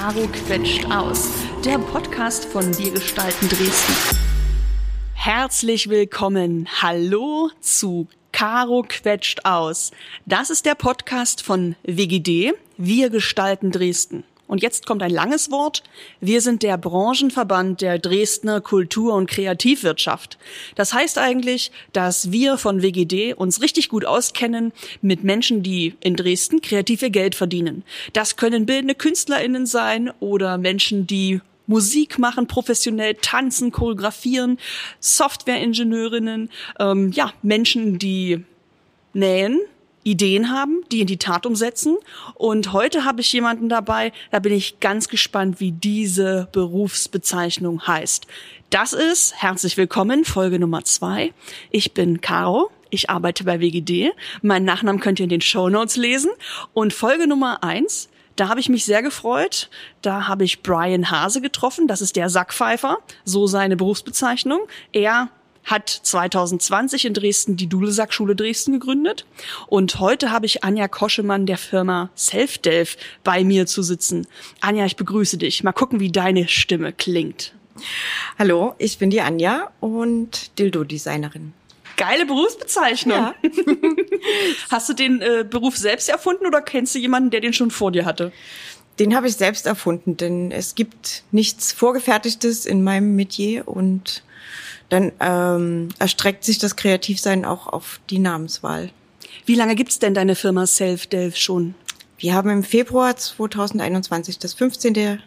Caro quetscht aus, der Podcast von Wir gestalten Dresden. Herzlich willkommen. Hallo zu Caro quetscht aus. Das ist der Podcast von WGD, Wir gestalten Dresden. Und jetzt kommt ein langes Wort. Wir sind der Branchenverband der Dresdner Kultur- und Kreativwirtschaft. Das heißt eigentlich, dass wir von WGD uns richtig gut auskennen mit Menschen, die in Dresden kreativ ihr Geld verdienen. Das können bildende KünstlerInnen sein oder Menschen, die Musik machen, professionell tanzen, choreografieren, Softwareingenieurinnen, ähm, ja, Menschen, die nähen, Ideen haben, die in die Tat umsetzen. Und heute habe ich jemanden dabei, da bin ich ganz gespannt, wie diese Berufsbezeichnung heißt. Das ist, herzlich willkommen, Folge Nummer zwei. Ich bin Caro. Ich arbeite bei WGD. Meinen Nachnamen könnt ihr in den Show Notes lesen. Und Folge Nummer eins, da habe ich mich sehr gefreut. Da habe ich Brian Hase getroffen. Das ist der Sackpfeifer, so seine Berufsbezeichnung. Er hat 2020 in Dresden die Dudelsack-Schule Dresden gegründet. Und heute habe ich Anja Koschemann der Firma Selfdelf bei mir zu sitzen. Anja, ich begrüße dich. Mal gucken, wie deine Stimme klingt. Hallo, ich bin die Anja und Dildo-Designerin. Geile Berufsbezeichnung. Ja. Hast du den äh, Beruf selbst erfunden oder kennst du jemanden, der den schon vor dir hatte? Den habe ich selbst erfunden, denn es gibt nichts Vorgefertigtes in meinem Metier und dann ähm, erstreckt sich das Kreativsein auch auf die Namenswahl. Wie lange gibt's denn deine Firma Self-Delf schon? Wir haben im Februar 2021 das 15.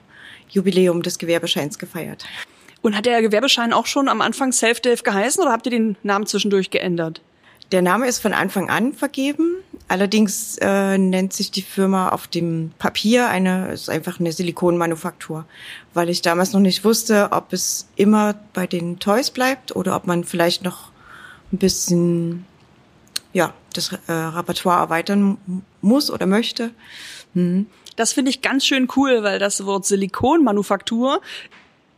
Jubiläum des Gewerbescheins gefeiert. Und hat der Gewerbeschein auch schon am Anfang Self-Delf geheißen oder habt ihr den Namen zwischendurch geändert? Der Name ist von Anfang an vergeben. Allerdings äh, nennt sich die Firma auf dem Papier eine, ist einfach eine Silikonmanufaktur, weil ich damals noch nicht wusste, ob es immer bei den Toys bleibt oder ob man vielleicht noch ein bisschen, ja, das äh, Repertoire erweitern muss oder möchte. Mhm. Das finde ich ganz schön cool, weil das Wort Silikonmanufaktur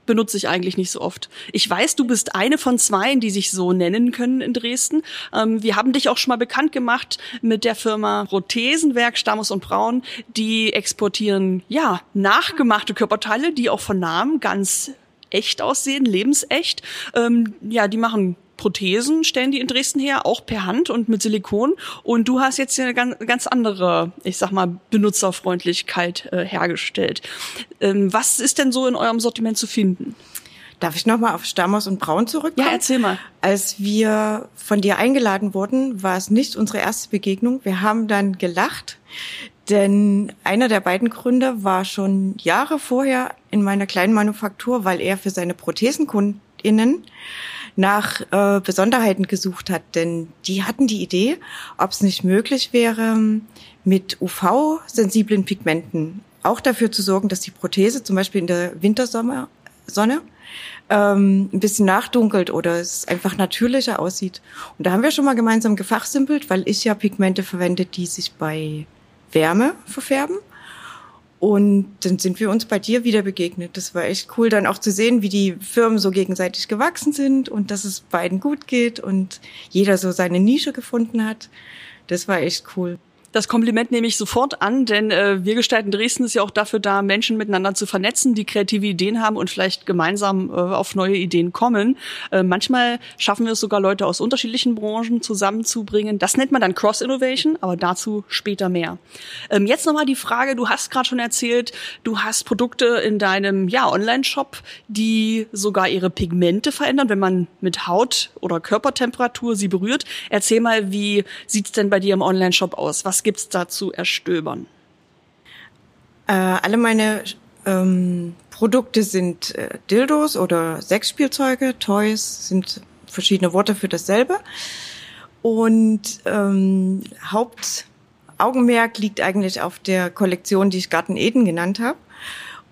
benutze ich eigentlich nicht so oft. Ich weiß, du bist eine von zwei, die sich so nennen können in Dresden. Ähm, wir haben dich auch schon mal bekannt gemacht mit der Firma Prothesenwerk Stammus und Braun. Die exportieren, ja, nachgemachte Körperteile, die auch von Namen ganz echt aussehen, lebensecht. Ähm, ja, die machen Prothesen stellen die in Dresden her, auch per Hand und mit Silikon. Und du hast jetzt eine ganz, ganz andere, ich sag mal, Benutzerfreundlichkeit äh, hergestellt. Ähm, was ist denn so in eurem Sortiment zu finden? Darf ich nochmal auf Stamos und Braun zurückkommen? Ja, erzähl mal. Als wir von dir eingeladen wurden, war es nicht unsere erste Begegnung. Wir haben dann gelacht, denn einer der beiden Gründer war schon Jahre vorher in meiner kleinen Manufaktur, weil er für seine Prothesenkundinnen nach äh, Besonderheiten gesucht hat. Denn die hatten die Idee, ob es nicht möglich wäre, mit UV-sensiblen Pigmenten auch dafür zu sorgen, dass die Prothese zum Beispiel in der Wintersonne ähm, ein bisschen nachdunkelt oder es einfach natürlicher aussieht. Und da haben wir schon mal gemeinsam gefachsimpelt, weil ich ja Pigmente verwende, die sich bei Wärme verfärben. Und dann sind wir uns bei dir wieder begegnet. Das war echt cool, dann auch zu sehen, wie die Firmen so gegenseitig gewachsen sind und dass es beiden gut geht und jeder so seine Nische gefunden hat. Das war echt cool. Das Kompliment nehme ich sofort an, denn äh, wir gestalten Dresden ist ja auch dafür da, Menschen miteinander zu vernetzen, die kreative Ideen haben und vielleicht gemeinsam äh, auf neue Ideen kommen. Äh, manchmal schaffen wir es sogar, Leute aus unterschiedlichen Branchen zusammenzubringen. Das nennt man dann Cross-Innovation, aber dazu später mehr. Ähm, jetzt nochmal die Frage, du hast gerade schon erzählt, du hast Produkte in deinem ja, Online-Shop, die sogar ihre Pigmente verändern, wenn man mit Haut oder Körpertemperatur sie berührt. Erzähl mal, wie sieht's denn bei dir im Online-Shop aus? Was gibt's da zu erstöbern? Äh, alle meine ähm, Produkte sind äh, Dildos oder Sexspielzeuge. Toys sind verschiedene Worte für dasselbe. Und ähm, Hauptaugenmerk liegt eigentlich auf der Kollektion, die ich Garten Eden genannt habe.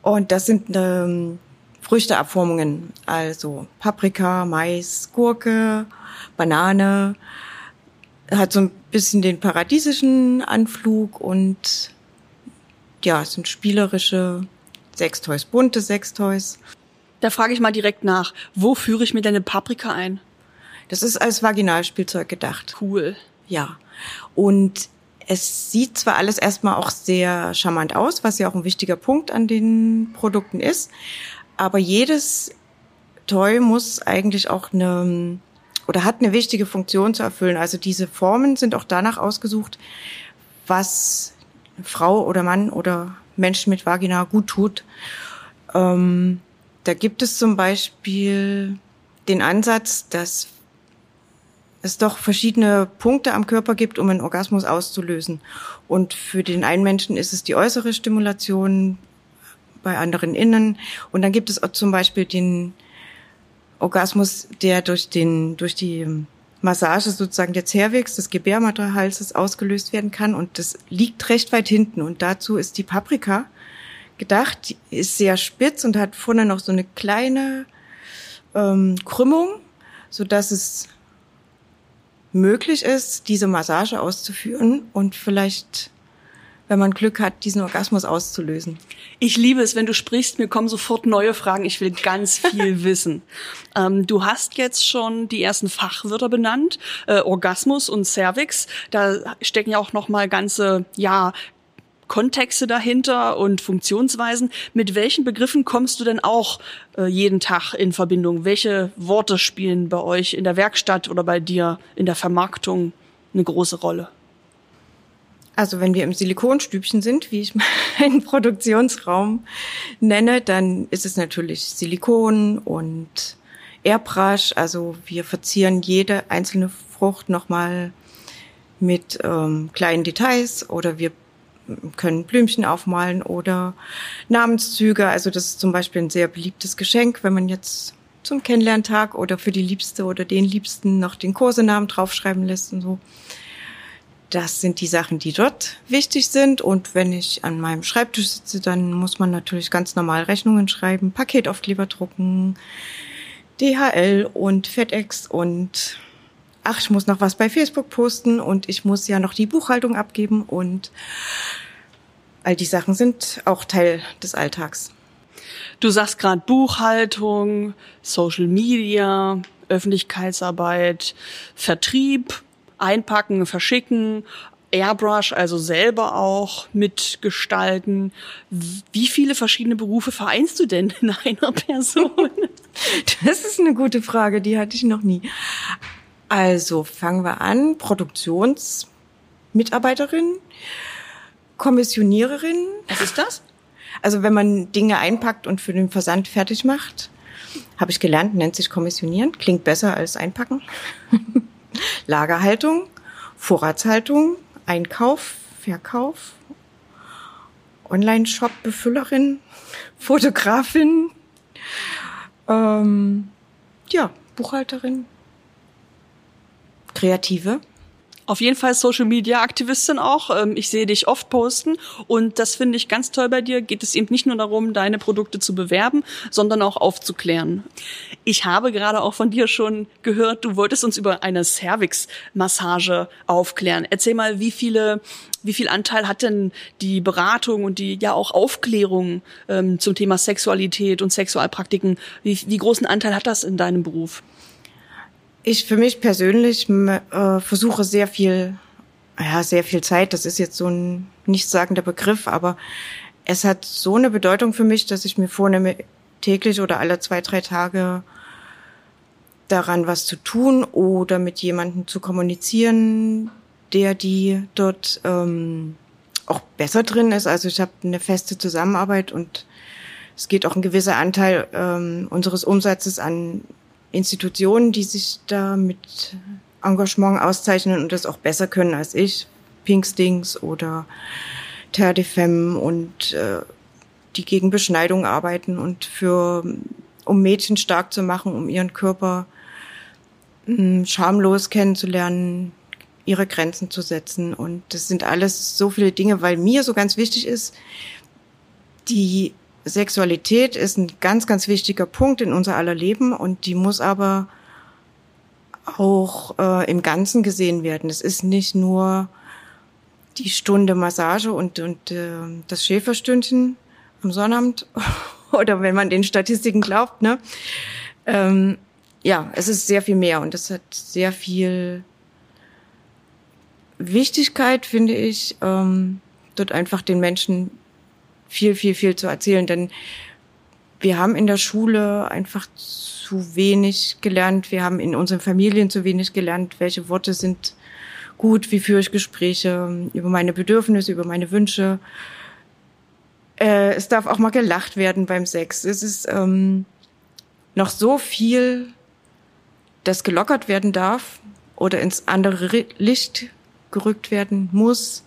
Und das sind ähm, Früchteabformungen, also Paprika, Mais, Gurke, Banane, hat so ein bisschen den paradiesischen Anflug und ja, es sind spielerische Sextoys, bunte Sextoys. Da frage ich mal direkt nach, wo führe ich mir denn eine Paprika ein? Das ist als Vaginalspielzeug gedacht. Cool. Ja. Und es sieht zwar alles erstmal auch sehr charmant aus, was ja auch ein wichtiger Punkt an den Produkten ist, aber jedes Toy muss eigentlich auch eine oder hat eine wichtige Funktion zu erfüllen. Also diese Formen sind auch danach ausgesucht, was Frau oder Mann oder Menschen mit Vagina gut tut. Ähm, da gibt es zum Beispiel den Ansatz, dass es doch verschiedene Punkte am Körper gibt, um einen Orgasmus auszulösen. Und für den einen Menschen ist es die äußere Stimulation, bei anderen innen. Und dann gibt es auch zum Beispiel den Orgasmus, der durch den, durch die Massage sozusagen der Zervix des Gebärmutterhalses ausgelöst werden kann. Und das liegt recht weit hinten. Und dazu ist die Paprika gedacht. Die ist sehr spitz und hat vorne noch so eine kleine ähm, Krümmung, so dass es möglich ist, diese Massage auszuführen und vielleicht wenn man Glück hat, diesen Orgasmus auszulösen. Ich liebe es, wenn du sprichst, mir kommen sofort neue Fragen. Ich will ganz viel wissen. Ähm, du hast jetzt schon die ersten Fachwörter benannt, äh, Orgasmus und Cervix. Da stecken ja auch noch mal ganze, ja, Kontexte dahinter und Funktionsweisen. Mit welchen Begriffen kommst du denn auch äh, jeden Tag in Verbindung? Welche Worte spielen bei euch in der Werkstatt oder bei dir in der Vermarktung eine große Rolle? Also wenn wir im Silikonstübchen sind, wie ich meinen Produktionsraum nenne, dann ist es natürlich Silikon und Airbrush. Also wir verzieren jede einzelne Frucht nochmal mit ähm, kleinen Details oder wir können Blümchen aufmalen oder Namenszüge. Also das ist zum Beispiel ein sehr beliebtes Geschenk, wenn man jetzt zum Kennenlerntag oder für die Liebste oder den Liebsten noch den Kursenamen draufschreiben lässt und so. Das sind die Sachen, die dort wichtig sind. Und wenn ich an meinem Schreibtisch sitze, dann muss man natürlich ganz normal Rechnungen schreiben, Paketaufkleber drucken, DHL und FedEx und ach, ich muss noch was bei Facebook posten und ich muss ja noch die Buchhaltung abgeben und all die Sachen sind auch Teil des Alltags. Du sagst gerade Buchhaltung, Social Media, Öffentlichkeitsarbeit, Vertrieb einpacken, verschicken, Airbrush, also selber auch mitgestalten. Wie viele verschiedene Berufe vereinst du denn in einer Person? Das ist eine gute Frage, die hatte ich noch nie. Also fangen wir an. Produktionsmitarbeiterin, Kommissioniererin. Was ist das? Also wenn man Dinge einpackt und für den Versand fertig macht, habe ich gelernt, nennt sich Kommissionieren. Klingt besser als einpacken. Lagerhaltung, Vorratshaltung, Einkauf, Verkauf, Online-Shop-Befüllerin, Fotografin, ähm, ja, Buchhalterin, Kreative. Auf jeden Fall Social Media Aktivistin auch. Ähm, ich sehe dich oft posten und das finde ich ganz toll bei dir. Geht es eben nicht nur darum, deine Produkte zu bewerben, sondern auch aufzuklären. Ich habe gerade auch von dir schon gehört, du wolltest uns über eine Cervix-Massage aufklären. Erzähl mal, wie viele, wie viel Anteil hat denn die Beratung und die ja auch Aufklärung ähm, zum Thema Sexualität und Sexualpraktiken? Wie, wie großen Anteil hat das in deinem Beruf? Ich für mich persönlich äh, versuche sehr viel, ja, sehr viel Zeit. Das ist jetzt so ein nichtssagender Begriff, aber es hat so eine Bedeutung für mich, dass ich mir vornehme, täglich oder alle zwei, drei Tage daran was zu tun oder mit jemandem zu kommunizieren, der die dort ähm, auch besser drin ist. Also ich habe eine feste Zusammenarbeit und es geht auch ein gewisser Anteil ähm, unseres Umsatzes an Institutionen, die sich da mit Engagement auszeichnen und das auch besser können als ich. Pinkstings oder Terre de Femme und äh, die gegen Beschneidung arbeiten und für um Mädchen stark zu machen, um ihren Körper mh, hm, schamlos kennenzulernen, ihre Grenzen zu setzen. Und das sind alles so viele Dinge, weil mir so ganz wichtig ist, die Sexualität ist ein ganz, ganz wichtiger Punkt in unser aller Leben und die muss aber auch äh, im Ganzen gesehen werden. Es ist nicht nur die Stunde Massage und, und äh, das Schäferstündchen am Sonnabend oder wenn man den Statistiken glaubt, ne? Ähm, ja, es ist sehr viel mehr und es hat sehr viel Wichtigkeit finde ich, ähm, dort einfach den Menschen viel, viel, viel zu erzählen. Denn wir haben in der Schule einfach zu wenig gelernt. Wir haben in unseren Familien zu wenig gelernt, welche Worte sind gut, wie führe ich Gespräche über meine Bedürfnisse, über meine Wünsche. Äh, es darf auch mal gelacht werden beim Sex. Es ist ähm, noch so viel, das gelockert werden darf oder ins andere Licht gerückt werden muss,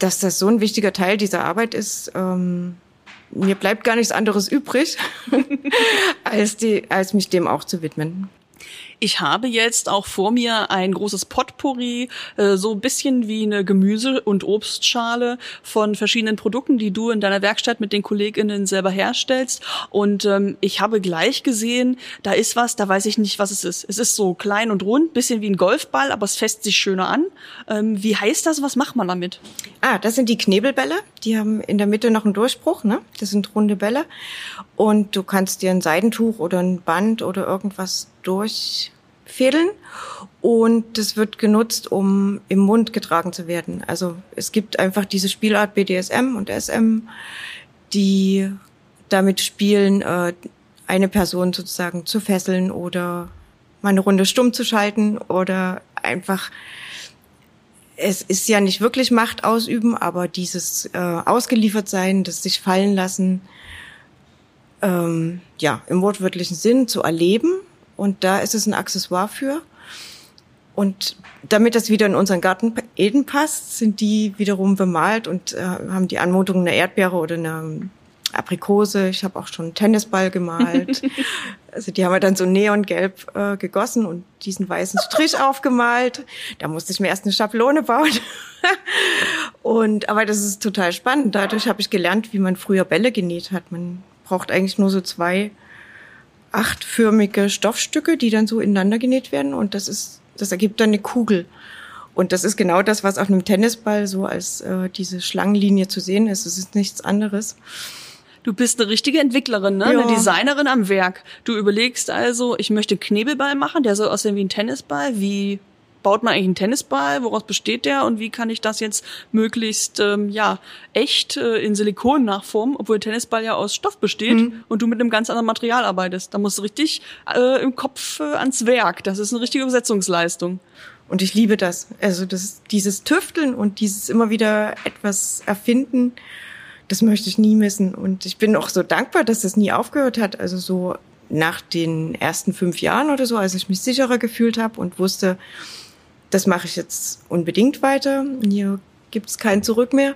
dass das so ein wichtiger Teil dieser Arbeit ist. Ähm, mir bleibt gar nichts anderes übrig, als, die, als mich dem auch zu widmen. Ich habe jetzt auch vor mir ein großes Potpourri, äh, so ein bisschen wie eine Gemüse- und Obstschale von verschiedenen Produkten, die du in deiner Werkstatt mit den KollegInnen selber herstellst. Und ähm, ich habe gleich gesehen, da ist was, da weiß ich nicht, was es ist. Es ist so klein und rund, bisschen wie ein Golfball, aber es fässt sich schöner an. Ähm, wie heißt das? Was macht man damit? Ah, das sind die Knebelbälle. Die haben in der Mitte noch einen Durchbruch, ne? Das sind runde Bälle. Und du kannst dir ein Seidentuch oder ein Band oder irgendwas durchfädeln und das wird genutzt, um im Mund getragen zu werden. Also es gibt einfach diese Spielart BDSM und SM, die damit spielen, äh, eine Person sozusagen zu fesseln oder mal eine Runde stumm zu schalten oder einfach es ist ja nicht wirklich Macht ausüben, aber dieses äh, ausgeliefert sein, das sich fallen lassen, ähm, ja, im wortwörtlichen Sinn zu erleben und da ist es ein Accessoire für. Und damit das wieder in unseren Garten Eden passt, sind die wiederum bemalt und äh, haben die Anmutung einer Erdbeere oder einer Aprikose. Ich habe auch schon einen Tennisball gemalt. also die haben wir dann so neongelb äh, gegossen und diesen weißen Strich aufgemalt. Da musste ich mir erst eine Schablone bauen. und aber das ist total spannend. Dadurch habe ich gelernt, wie man früher Bälle genäht hat. Man braucht eigentlich nur so zwei achtförmige Stoffstücke, die dann so ineinander genäht werden und das ist, das ergibt dann eine Kugel. Und das ist genau das, was auf einem Tennisball so als äh, diese Schlangenlinie zu sehen ist. Es ist nichts anderes. Du bist eine richtige Entwicklerin, ne? Ja. eine Designerin am Werk. Du überlegst also, ich möchte Knebelball machen, der soll aussehen wie ein Tennisball. Wie baut man eigentlich einen Tennisball? Woraus besteht der? Und wie kann ich das jetzt möglichst ähm, ja echt äh, in Silikon nachformen, obwohl der Tennisball ja aus Stoff besteht mhm. und du mit einem ganz anderen Material arbeitest? Da musst du richtig äh, im Kopf äh, ans Werk. Das ist eine richtige Übersetzungsleistung. Und ich liebe das. Also das, dieses Tüfteln und dieses immer wieder etwas erfinden, das möchte ich nie missen. Und ich bin auch so dankbar, dass das nie aufgehört hat. Also so nach den ersten fünf Jahren oder so, als ich mich sicherer gefühlt habe und wusste, das mache ich jetzt unbedingt weiter. Hier gibt's kein Zurück mehr.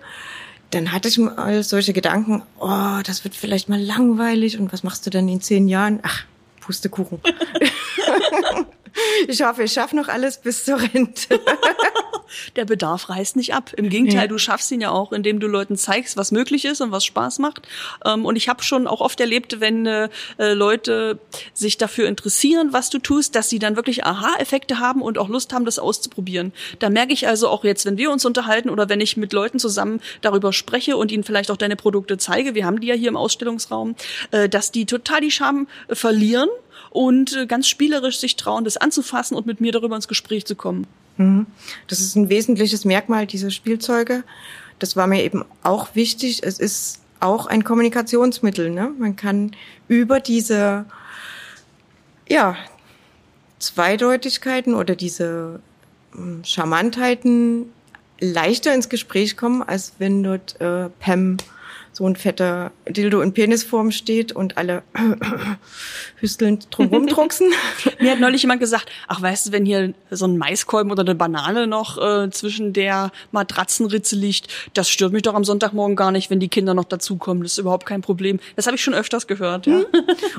Dann hatte ich mal solche Gedanken, oh, das wird vielleicht mal langweilig und was machst du dann in zehn Jahren? Ach, Pustekuchen. ich hoffe, ich schaffe noch alles bis zur Rente. der Bedarf reißt nicht ab. Im Gegenteil, ja. du schaffst ihn ja auch, indem du Leuten zeigst, was möglich ist und was Spaß macht. Ähm, und ich habe schon auch oft erlebt, wenn äh, Leute sich dafür interessieren, was du tust, dass sie dann wirklich Aha-Effekte haben und auch Lust haben, das auszuprobieren. Da merke ich also auch jetzt, wenn wir uns unterhalten oder wenn ich mit Leuten zusammen darüber spreche und ihnen vielleicht auch deine Produkte zeige, wir haben die ja hier im Ausstellungsraum, äh, dass die total die Scham verlieren und äh, ganz spielerisch sich trauen, das anzufassen und mit mir darüber ins Gespräch zu kommen. Mhm. Das ist ein wesentliches Merkmal dieser Spielzeuge. Das war mir eben auch wichtig. Es ist auch ein Kommunikationsmittel. Ne? Man kann über diese ja, Zweideutigkeiten oder diese hm, Charmantheiten leichter ins Gespräch kommen, als wenn dort äh, Pam so ein fetter Dildo in Penisform steht und alle hüstelnd drumherum drucksen. Mir hat neulich jemand gesagt, ach weißt du, wenn hier so ein Maiskolben oder eine Banane noch äh, zwischen der Matratzenritze liegt, das stört mich doch am Sonntagmorgen gar nicht, wenn die Kinder noch dazukommen. Das ist überhaupt kein Problem. Das habe ich schon öfters gehört. Ja. Hm.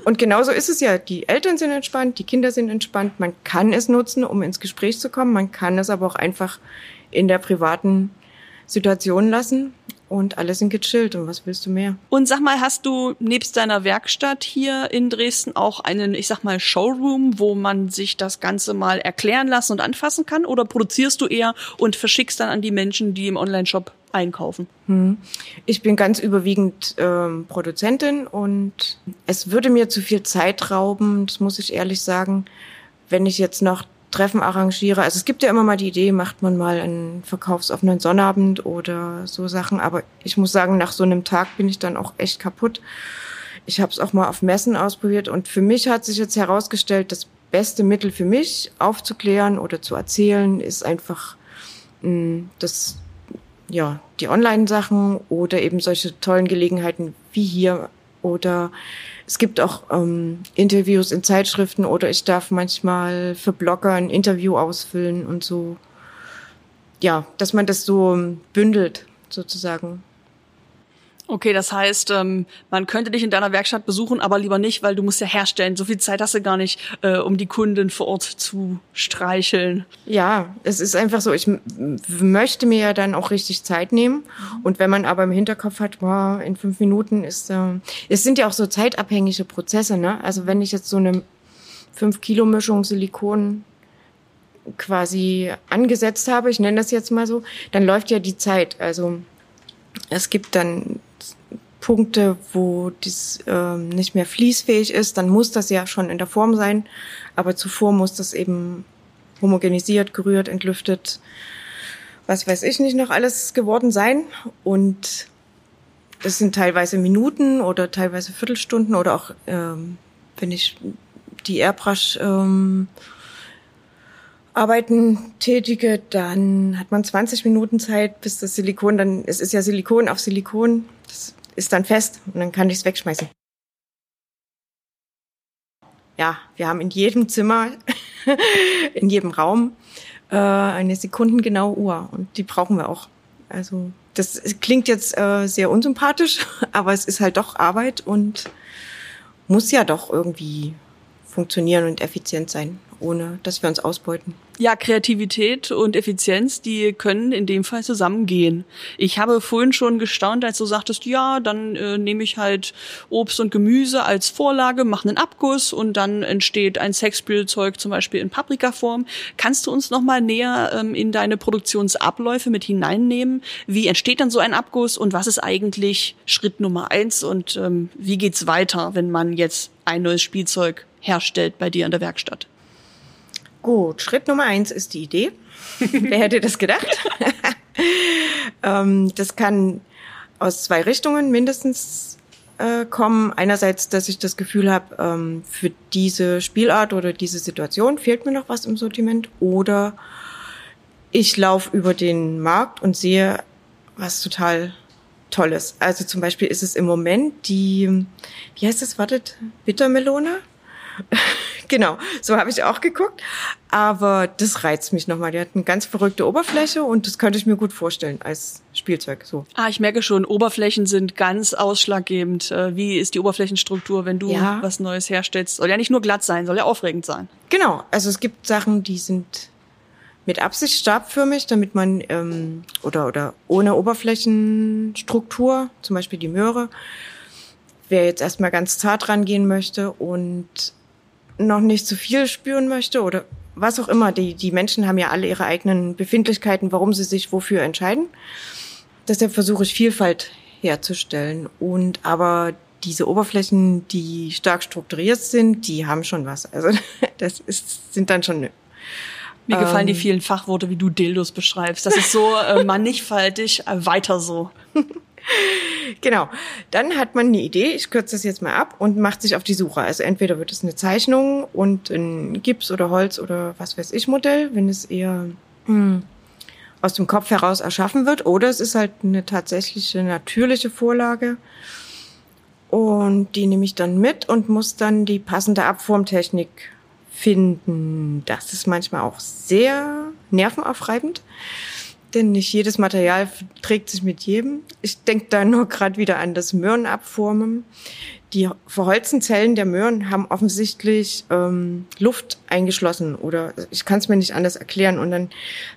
Und genauso ist es ja. Die Eltern sind entspannt, die Kinder sind entspannt. Man kann es nutzen, um ins Gespräch zu kommen. Man kann es aber auch einfach in der privaten Situation lassen und alle sind gechillt und was willst du mehr? Und sag mal, hast du nebst deiner Werkstatt hier in Dresden auch einen, ich sag mal, Showroom, wo man sich das Ganze mal erklären lassen und anfassen kann? Oder produzierst du eher und verschickst dann an die Menschen, die im Online-Shop einkaufen? Hm. Ich bin ganz überwiegend ähm, Produzentin und es würde mir zu viel Zeit rauben, das muss ich ehrlich sagen, wenn ich jetzt noch Treffen arrangiere. Also es gibt ja immer mal die Idee, macht man mal einen verkaufsoffenen Sonnabend oder so Sachen. Aber ich muss sagen, nach so einem Tag bin ich dann auch echt kaputt. Ich habe es auch mal auf Messen ausprobiert und für mich hat sich jetzt herausgestellt, das beste Mittel für mich aufzuklären oder zu erzählen ist einfach mh, mm, das ja die Online-Sachen oder eben solche tollen Gelegenheiten wie hier oder es gibt auch ähm, Interviews in Zeitschriften oder ich darf manchmal für Blogger ein Interview ausfüllen und so. Ja, dass man das so bündelt sozusagen. Okay, das heißt, ähm, man könnte dich in deiner Werkstatt besuchen, aber lieber nicht, weil du musst ja herstellen. So viel Zeit hast du gar nicht, äh, um die Kunden vor Ort zu streicheln. Ja, es ist einfach so. Ich möchte mir ja dann auch richtig Zeit nehmen. Und wenn man aber im Hinterkopf hat, wow, in fünf Minuten ist, äh, es sind ja auch so zeitabhängige Prozesse. Ne? Also wenn ich jetzt so eine fünf Kilo Mischung Silikon quasi angesetzt habe, ich nenne das jetzt mal so, dann läuft ja die Zeit. Also es gibt dann Punkte, wo dies ähm, nicht mehr fließfähig ist, dann muss das ja schon in der Form sein. Aber zuvor muss das eben homogenisiert, gerührt, entlüftet, was weiß ich nicht noch alles geworden sein. Und das sind teilweise Minuten oder teilweise Viertelstunden oder auch, ähm, wenn ich die Airbrush ähm, Arbeiten tätige, dann hat man 20 Minuten Zeit, bis das Silikon dann, es ist ja Silikon auf Silikon, ist dann fest und dann kann ich es wegschmeißen. Ja, wir haben in jedem Zimmer, in jedem Raum äh, eine sekundengenaue Uhr und die brauchen wir auch. Also das klingt jetzt äh, sehr unsympathisch, aber es ist halt doch Arbeit und muss ja doch irgendwie funktionieren und effizient sein ohne dass wir uns ausbeuten. Ja, Kreativität und Effizienz, die können in dem Fall zusammengehen. Ich habe vorhin schon gestaunt, als du sagtest, ja, dann äh, nehme ich halt Obst und Gemüse als Vorlage, mache einen Abguss und dann entsteht ein Sexspielzeug zum Beispiel in Paprikaform. Kannst du uns noch mal näher ähm, in deine Produktionsabläufe mit hineinnehmen? Wie entsteht dann so ein Abguss und was ist eigentlich Schritt Nummer eins und ähm, wie geht's weiter, wenn man jetzt ein neues Spielzeug herstellt bei dir in der Werkstatt? Gut, Schritt Nummer eins ist die Idee. Wer hätte das gedacht? ähm, das kann aus zwei Richtungen mindestens äh, kommen. Einerseits, dass ich das Gefühl habe, ähm, für diese Spielart oder diese Situation fehlt mir noch was im Sortiment. Oder ich laufe über den Markt und sehe was total Tolles. Also zum Beispiel ist es im Moment die, wie heißt es, wartet, Bittermelone? genau, so habe ich auch geguckt. Aber das reizt mich nochmal. Die hat eine ganz verrückte Oberfläche und das könnte ich mir gut vorstellen als Spielzeug. So. Ah, ich merke schon, Oberflächen sind ganz ausschlaggebend. Äh, wie ist die Oberflächenstruktur, wenn du ja. was Neues herstellst? Soll ja nicht nur glatt sein, soll ja aufregend sein. Genau, also es gibt Sachen, die sind mit Absicht stabförmig, damit man ähm, oder oder ohne Oberflächenstruktur, zum Beispiel die Möhre, wer jetzt erstmal ganz zart rangehen möchte und noch nicht zu viel spüren möchte oder was auch immer. Die, die Menschen haben ja alle ihre eigenen Befindlichkeiten, warum sie sich wofür entscheiden. Deshalb versuche ich Vielfalt herzustellen. Und aber diese Oberflächen, die stark strukturiert sind, die haben schon was. Also das ist, sind dann schon mir gefallen die ähm. vielen Fachworte, wie du Dildos beschreibst. Das ist so äh, mannigfaltig, äh, weiter so. genau. Dann hat man eine Idee, ich kürze das jetzt mal ab und macht sich auf die Suche. Also entweder wird es eine Zeichnung und ein Gips oder Holz oder was weiß ich Modell, wenn es eher hm, aus dem Kopf heraus erschaffen wird, oder es ist halt eine tatsächliche natürliche Vorlage. Und die nehme ich dann mit und muss dann die passende Abformtechnik finden. Das ist manchmal auch sehr nervenaufreibend denn nicht jedes Material trägt sich mit jedem. Ich denke da nur gerade wieder an das Möhrenabformen. Die verholzten Zellen der Möhren haben offensichtlich ähm, Luft eingeschlossen oder ich kann es mir nicht anders erklären. Und dann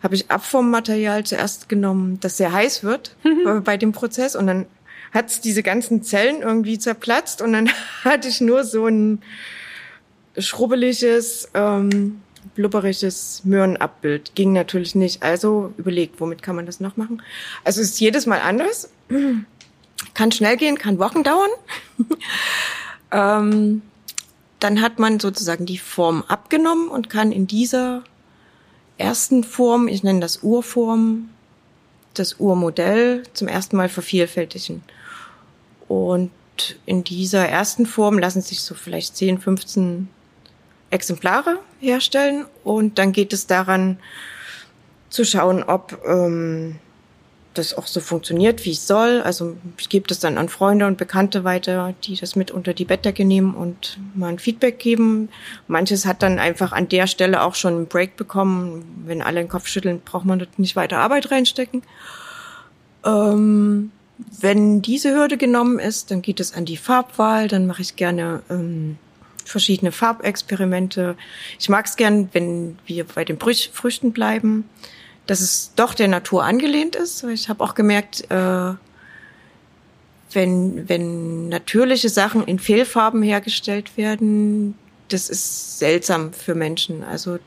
habe ich Abformmaterial zuerst genommen, das sehr heiß wird mhm. bei dem Prozess und dann hat diese ganzen Zellen irgendwie zerplatzt und dann hatte ich nur so ein schrubbeliges ähm, blubberiges Möhrenabbild. Ging natürlich nicht. Also überlegt, womit kann man das noch machen? Also es ist jedes Mal anders. Kann schnell gehen, kann Wochen dauern. ähm, dann hat man sozusagen die Form abgenommen und kann in dieser ersten Form, ich nenne das Urform, das Urmodell zum ersten Mal vervielfältigen. Und in dieser ersten Form lassen sich so vielleicht 10, 15 Exemplare herstellen und dann geht es daran zu schauen, ob ähm, das auch so funktioniert, wie es soll. Also ich gebe das dann an Freunde und Bekannte weiter, die das mit unter die Bettdecke nehmen und mal ein Feedback geben. Manches hat dann einfach an der Stelle auch schon einen Break bekommen. Wenn alle den Kopf schütteln, braucht man nicht weiter Arbeit reinstecken. Ähm, wenn diese Hürde genommen ist, dann geht es an die Farbwahl. Dann mache ich gerne ähm, verschiedene Farbexperimente. Ich mag es gern, wenn wir bei den Früchten bleiben dass es doch der Natur angelehnt ist. Ich habe auch gemerkt, äh, wenn, wenn natürliche Sachen in Fehlfarben hergestellt werden, das ist seltsam für Menschen. Also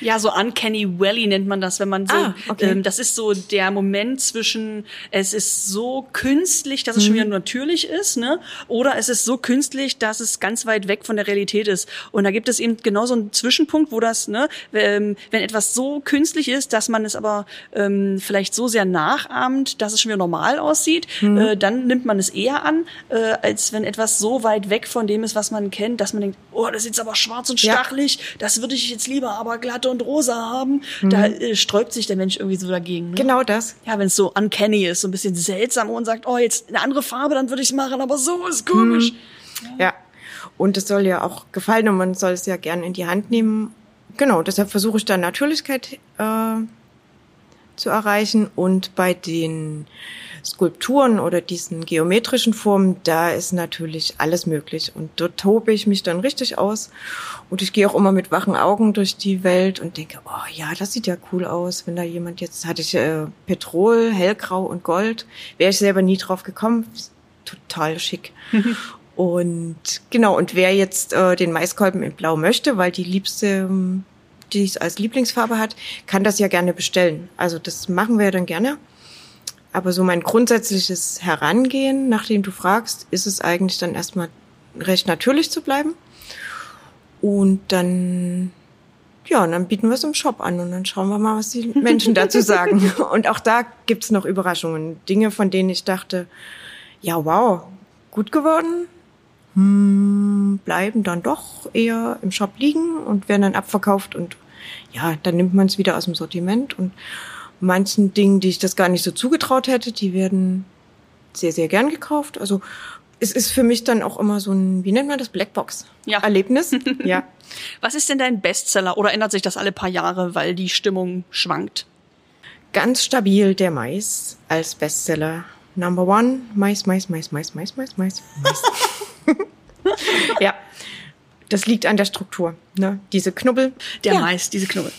ja, so Uncanny Valley nennt man das, wenn man so, ah, okay. ähm, das ist so der Moment zwischen, es ist so künstlich, dass es mhm. schon wieder natürlich ist, ne? Oder es ist so künstlich, dass es ganz weit weg von der Realität ist. Und da gibt es eben genau so einen Zwischenpunkt, wo das, ne, ähm, wenn etwas so künstlich ist, dass man es aber ähm, vielleicht so sehr nachahmt, dass es schon wieder normal aussieht, mhm. äh, dann nimmt man es eher an, äh, als wenn etwas so weit weg von dem ist, was man kennt, dass man denkt, oh, das ist jetzt aber schwarz und stachelig, ja. das würde ich jetzt lieber aber glatt und rosa haben, mhm. da äh, sträubt sich der Mensch irgendwie so dagegen. Ne? Genau das. Ja, wenn es so uncanny ist, so ein bisschen seltsam und sagt, oh, jetzt eine andere Farbe, dann würde ich es machen, aber so ist komisch. Mhm. Ja. Und es soll ja auch gefallen und man soll es ja gerne in die Hand nehmen. Genau, deshalb versuche ich da Natürlichkeit äh, zu erreichen und bei den Skulpturen oder diesen geometrischen Formen, da ist natürlich alles möglich. Und dort tobe ich mich dann richtig aus. Und ich gehe auch immer mit wachen Augen durch die Welt und denke, oh ja, das sieht ja cool aus. Wenn da jemand jetzt, hatte ich äh, Petrol, hellgrau und Gold, wäre ich selber nie drauf gekommen. Total schick. und genau, und wer jetzt äh, den Maiskolben in Blau möchte, weil die liebste ähm, die es als Lieblingsfarbe hat, kann das ja gerne bestellen. Also das machen wir dann gerne. Aber so mein grundsätzliches Herangehen, nachdem du fragst, ist es eigentlich dann erstmal recht natürlich zu bleiben. Und dann, ja, und dann bieten wir es im Shop an und dann schauen wir mal, was die Menschen dazu sagen. Und auch da gibt's noch Überraschungen. Dinge, von denen ich dachte, ja, wow, gut geworden, hm, bleiben dann doch eher im Shop liegen und werden dann abverkauft und ja, dann nimmt man es wieder aus dem Sortiment und manchen Dingen, die ich das gar nicht so zugetraut hätte, die werden sehr, sehr gern gekauft. Also es ist für mich dann auch immer so ein, wie nennt man das, Blackbox-Erlebnis. Ja. ja. Was ist denn dein Bestseller oder ändert sich das alle paar Jahre, weil die Stimmung schwankt? Ganz stabil der Mais als Bestseller. Number one, Mais, Mais, Mais, Mais, Mais, Mais, Mais, Mais. ja, das liegt an der Struktur. Ne? Diese Knubbel. Der ja. Mais, diese Knubbel.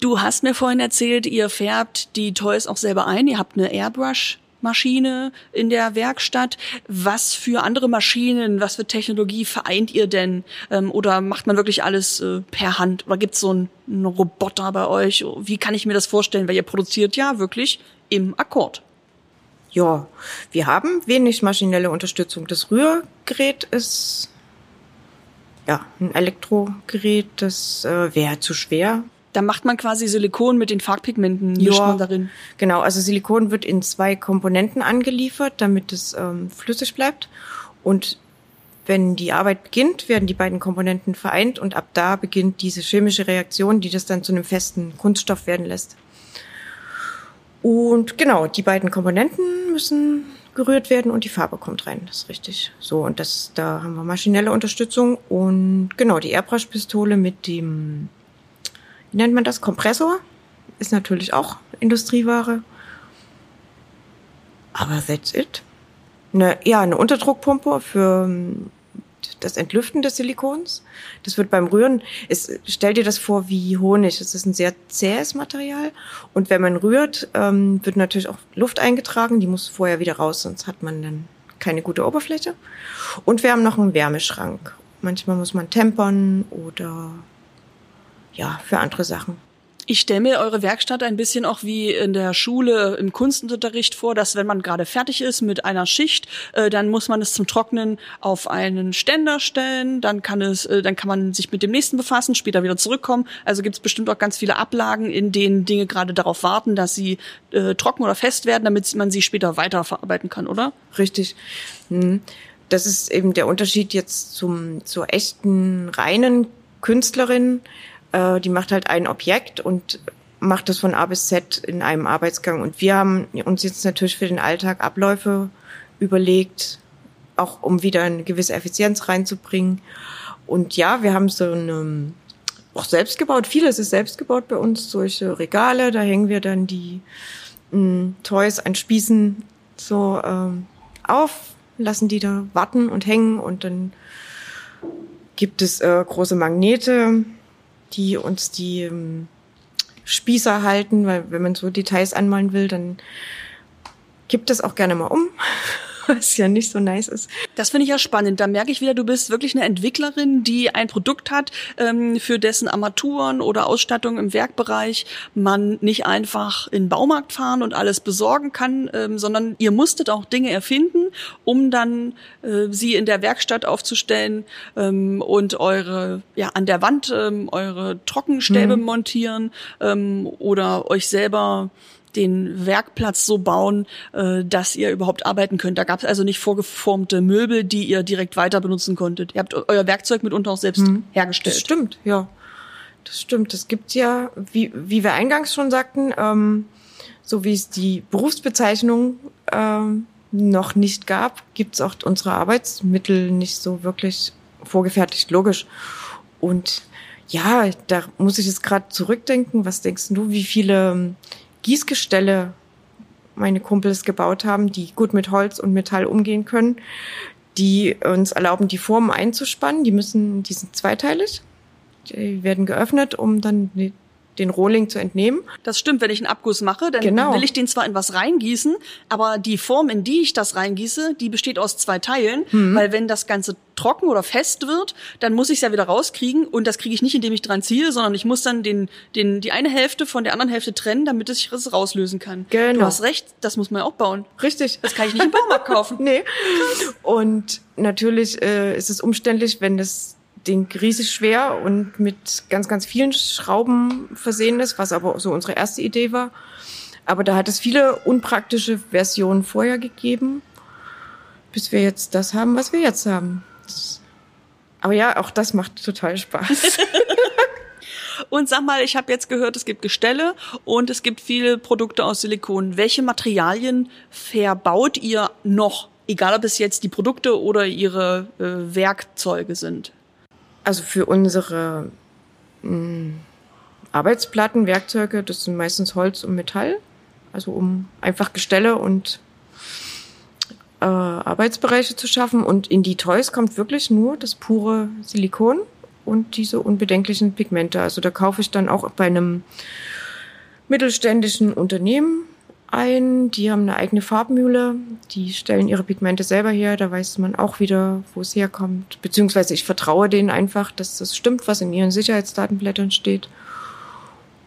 Du hast mir vorhin erzählt, ihr färbt die Toys auch selber ein. Ihr habt eine Airbrush Maschine in der Werkstatt. Was für andere Maschinen, was für Technologie vereint ihr denn? Ähm, oder macht man wirklich alles äh, per Hand? Oder gibt es so einen, Roboter bei euch? Wie kann ich mir das vorstellen? Weil ihr produziert ja wirklich im Akkord. Ja, wir haben wenig maschinelle Unterstützung. Das Rührgerät ist ja ein Elektrogerät, das äh, wäre zu schwer da macht man quasi Silikon mit den Farbpigmenten, mischt man darin. Genau, also Silikon wird in zwei Komponenten angeliefert, damit es ähm, flüssig bleibt. Und wenn die Arbeit beginnt, werden die beiden Komponenten vereint und ab da beginnt diese chemische Reaktion, die das dann zu einem festen Kunststoff werden lässt. Und genau, die beiden Komponenten müssen gerührt werden und die Farbe kommt rein. Das ist richtig. So, und das, da haben wir maschinelle Unterstützung und genau, die Airbrush-Pistole mit dem wie nennt man das? Kompressor. Ist natürlich auch Industrieware. Aber that's it. Eine, ja, eine Unterdruckpumpe für ähm, das Entlüften des Silikons. Das wird beim Rühren, es, stell dir das vor wie Honig. Es ist ein sehr zähes Material. Und wenn man rührt, ähm, wird natürlich auch Luft eingetragen. Die muss vorher wieder raus, sonst hat man dann keine gute Oberfläche. Und wir haben noch einen Wärmeschrank. Manchmal muss man tempern oder ja, für andere Sachen. Ich stelle mir eure Werkstatt ein bisschen auch wie in der Schule im Kunstunterricht vor, dass wenn man gerade fertig ist mit einer Schicht, äh, dann muss man es zum Trocknen auf einen Ständer stellen, dann kann es, äh, dann kann man sich mit dem nächsten befassen, später wieder zurückkommen. Also gibt es bestimmt auch ganz viele Ablagen, in denen Dinge gerade darauf warten, dass sie äh, trocken oder fest werden, damit man sie später weiterverarbeiten kann, oder? Richtig. Hm. Das ist eben der Unterschied jetzt zum zur echten reinen Künstlerin äh, die macht halt ein Objekt und macht das von A bis Z in einem Arbeitsgang. Und wir haben uns jetzt natürlich für den Alltag Abläufe überlegt, auch um wieder eine gewisse Effizienz reinzubringen. Und ja, wir haben so eine, auch selbst gebaut. Vieles ist selbst gebaut bei uns, solche Regale. Da hängen wir dann die mh, hm, Toys an Spießen so ähm, auf, lassen die da warten und hängen und dann gibt es äh, große Magnete, die uns die ähm, Spießer halten, weil wenn man so Details anmalen will, dann kippt das auch gerne mal um. Was ja nicht so nice ist. Das finde ich ja spannend. Da merke ich wieder, du bist wirklich eine Entwicklerin, die ein Produkt hat, ähm, für dessen Armaturen oder Ausstattung im Werkbereich man nicht einfach in den Baumarkt fahren und alles besorgen kann, ähm, sondern ihr musstet auch Dinge erfinden, um dann äh, sie in der Werkstatt aufzustellen ähm, und eure, ja, an der Wand ähm, eure Trockenstäbe mhm. montieren ähm, oder euch selber den Werkplatz so bauen, äh, dass ihr überhaupt arbeiten könnt. Da gab es also nicht vorgeformte Möbel, die ihr direkt weiter benutzen konntet. Ihr habt euer Werkzeug mitunter auch selbst hm. hergestellt. Das stimmt, ja. Das stimmt. Das gibt ja, wie, wie wir eingangs schon sagten, ähm, so wie es die Berufsbezeichnung ähm, noch nicht gab, gibt es auch unsere Arbeitsmittel nicht so wirklich vorgefertigt, logisch. Und ja, da muss ich jetzt gerade zurückdenken. Was denkst du, wie viele Gießgestelle meine Kumpels gebaut haben, die gut mit Holz und Metall umgehen können, die uns erlauben, die Formen einzuspannen. Die müssen, die sind zweiteilig. Die werden geöffnet, um dann den Rohling zu entnehmen. Das stimmt, wenn ich einen Abguss mache, dann genau. will ich den zwar in was reingießen, aber die Form, in die ich das reingieße, die besteht aus zwei Teilen, mhm. weil wenn das Ganze trocken oder fest wird, dann muss ich es ja wieder rauskriegen und das kriege ich nicht, indem ich dran ziehe, sondern ich muss dann den, den, die eine Hälfte von der anderen Hälfte trennen, damit ich es rauslösen kann. Genau. Du hast recht, das muss man ja auch bauen. Richtig. Das kann ich nicht im Baumarkt kaufen. nee. Und natürlich äh, ist es umständlich, wenn das Ding riesig schwer und mit ganz, ganz vielen Schrauben versehen ist, was aber so unsere erste Idee war. Aber da hat es viele unpraktische Versionen vorher gegeben, bis wir jetzt das haben, was wir jetzt haben. Aber ja, auch das macht total Spaß. Und sag mal, ich habe jetzt gehört, es gibt Gestelle und es gibt viele Produkte aus Silikon. Welche Materialien verbaut ihr noch? Egal, ob es jetzt die Produkte oder ihre äh, Werkzeuge sind. Also für unsere mh, hm, Arbeitsplatten, Werkzeuge, das sind meistens Holz und Metall. Also um einfach Gestelle und äh, Arbeitsbereiche zu schaffen. Und in die Toys kommt wirklich nur das pure Silikon und diese unbedenklichen Pigmente. Also da kaufe ich dann auch bei einem mittelständischen Unternehmen ein. Die haben eine eigene Farbmühle. Die stellen ihre Pigmente selber her. Da weiß man auch wieder, wo es herkommt. Beziehungsweise ich vertraue denen einfach, dass das stimmt, was in ihren Sicherheitsdatenblättern steht.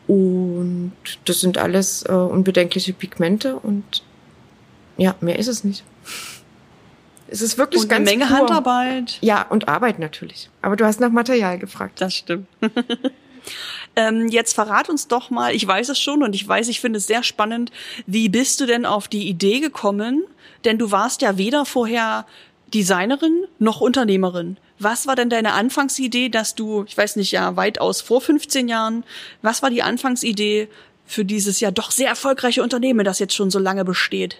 Und das sind alles äh, unbedenkliche Pigmente und ja, mehr ist es nicht. Es ist wirklich und ganz eine Menge pur. Handarbeit. Ja, und Arbeit natürlich. Aber du hast nach Material gefragt. Das stimmt. Ähm, jetzt verrat uns doch mal, ich weiß es schon und ich weiß, ich finde es sehr spannend, wie bist du denn auf die Idee gekommen? Denn du warst ja weder vorher Designerin noch Unternehmerin. Was war denn deine Anfangsidee, dass du, ich weiß nicht, ja, weitaus vor 15 Jahren, was war die Anfangsidee für dieses ja doch sehr erfolgreiche Unternehmen, das jetzt schon so lange besteht?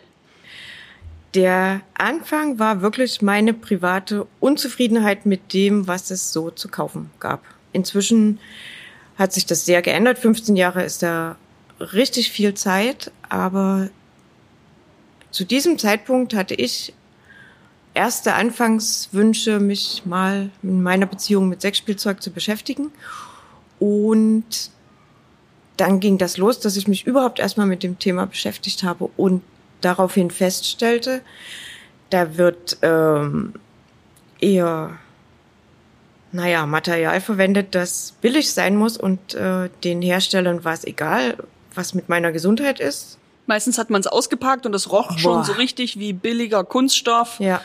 Der Anfang war wirklich meine private Unzufriedenheit mit dem, was es so zu kaufen gab. Inzwischen hat sich das sehr geändert. 15 Jahre ist da richtig viel Zeit, aber zu diesem Zeitpunkt hatte ich erste Anfangswünsche, mich mal in meiner Beziehung mit Sexspielzeug zu beschäftigen. Und dann ging das los, dass ich mich überhaupt erstmal mit dem Thema beschäftigt habe und daraufhin feststellte, da wird ähm, eher naja, Material verwendet, das billig sein muss und äh, den Herstellern war es egal, was mit meiner Gesundheit ist. Meistens hat man es ausgepackt und es roch Boah. schon so richtig wie billiger Kunststoff ja.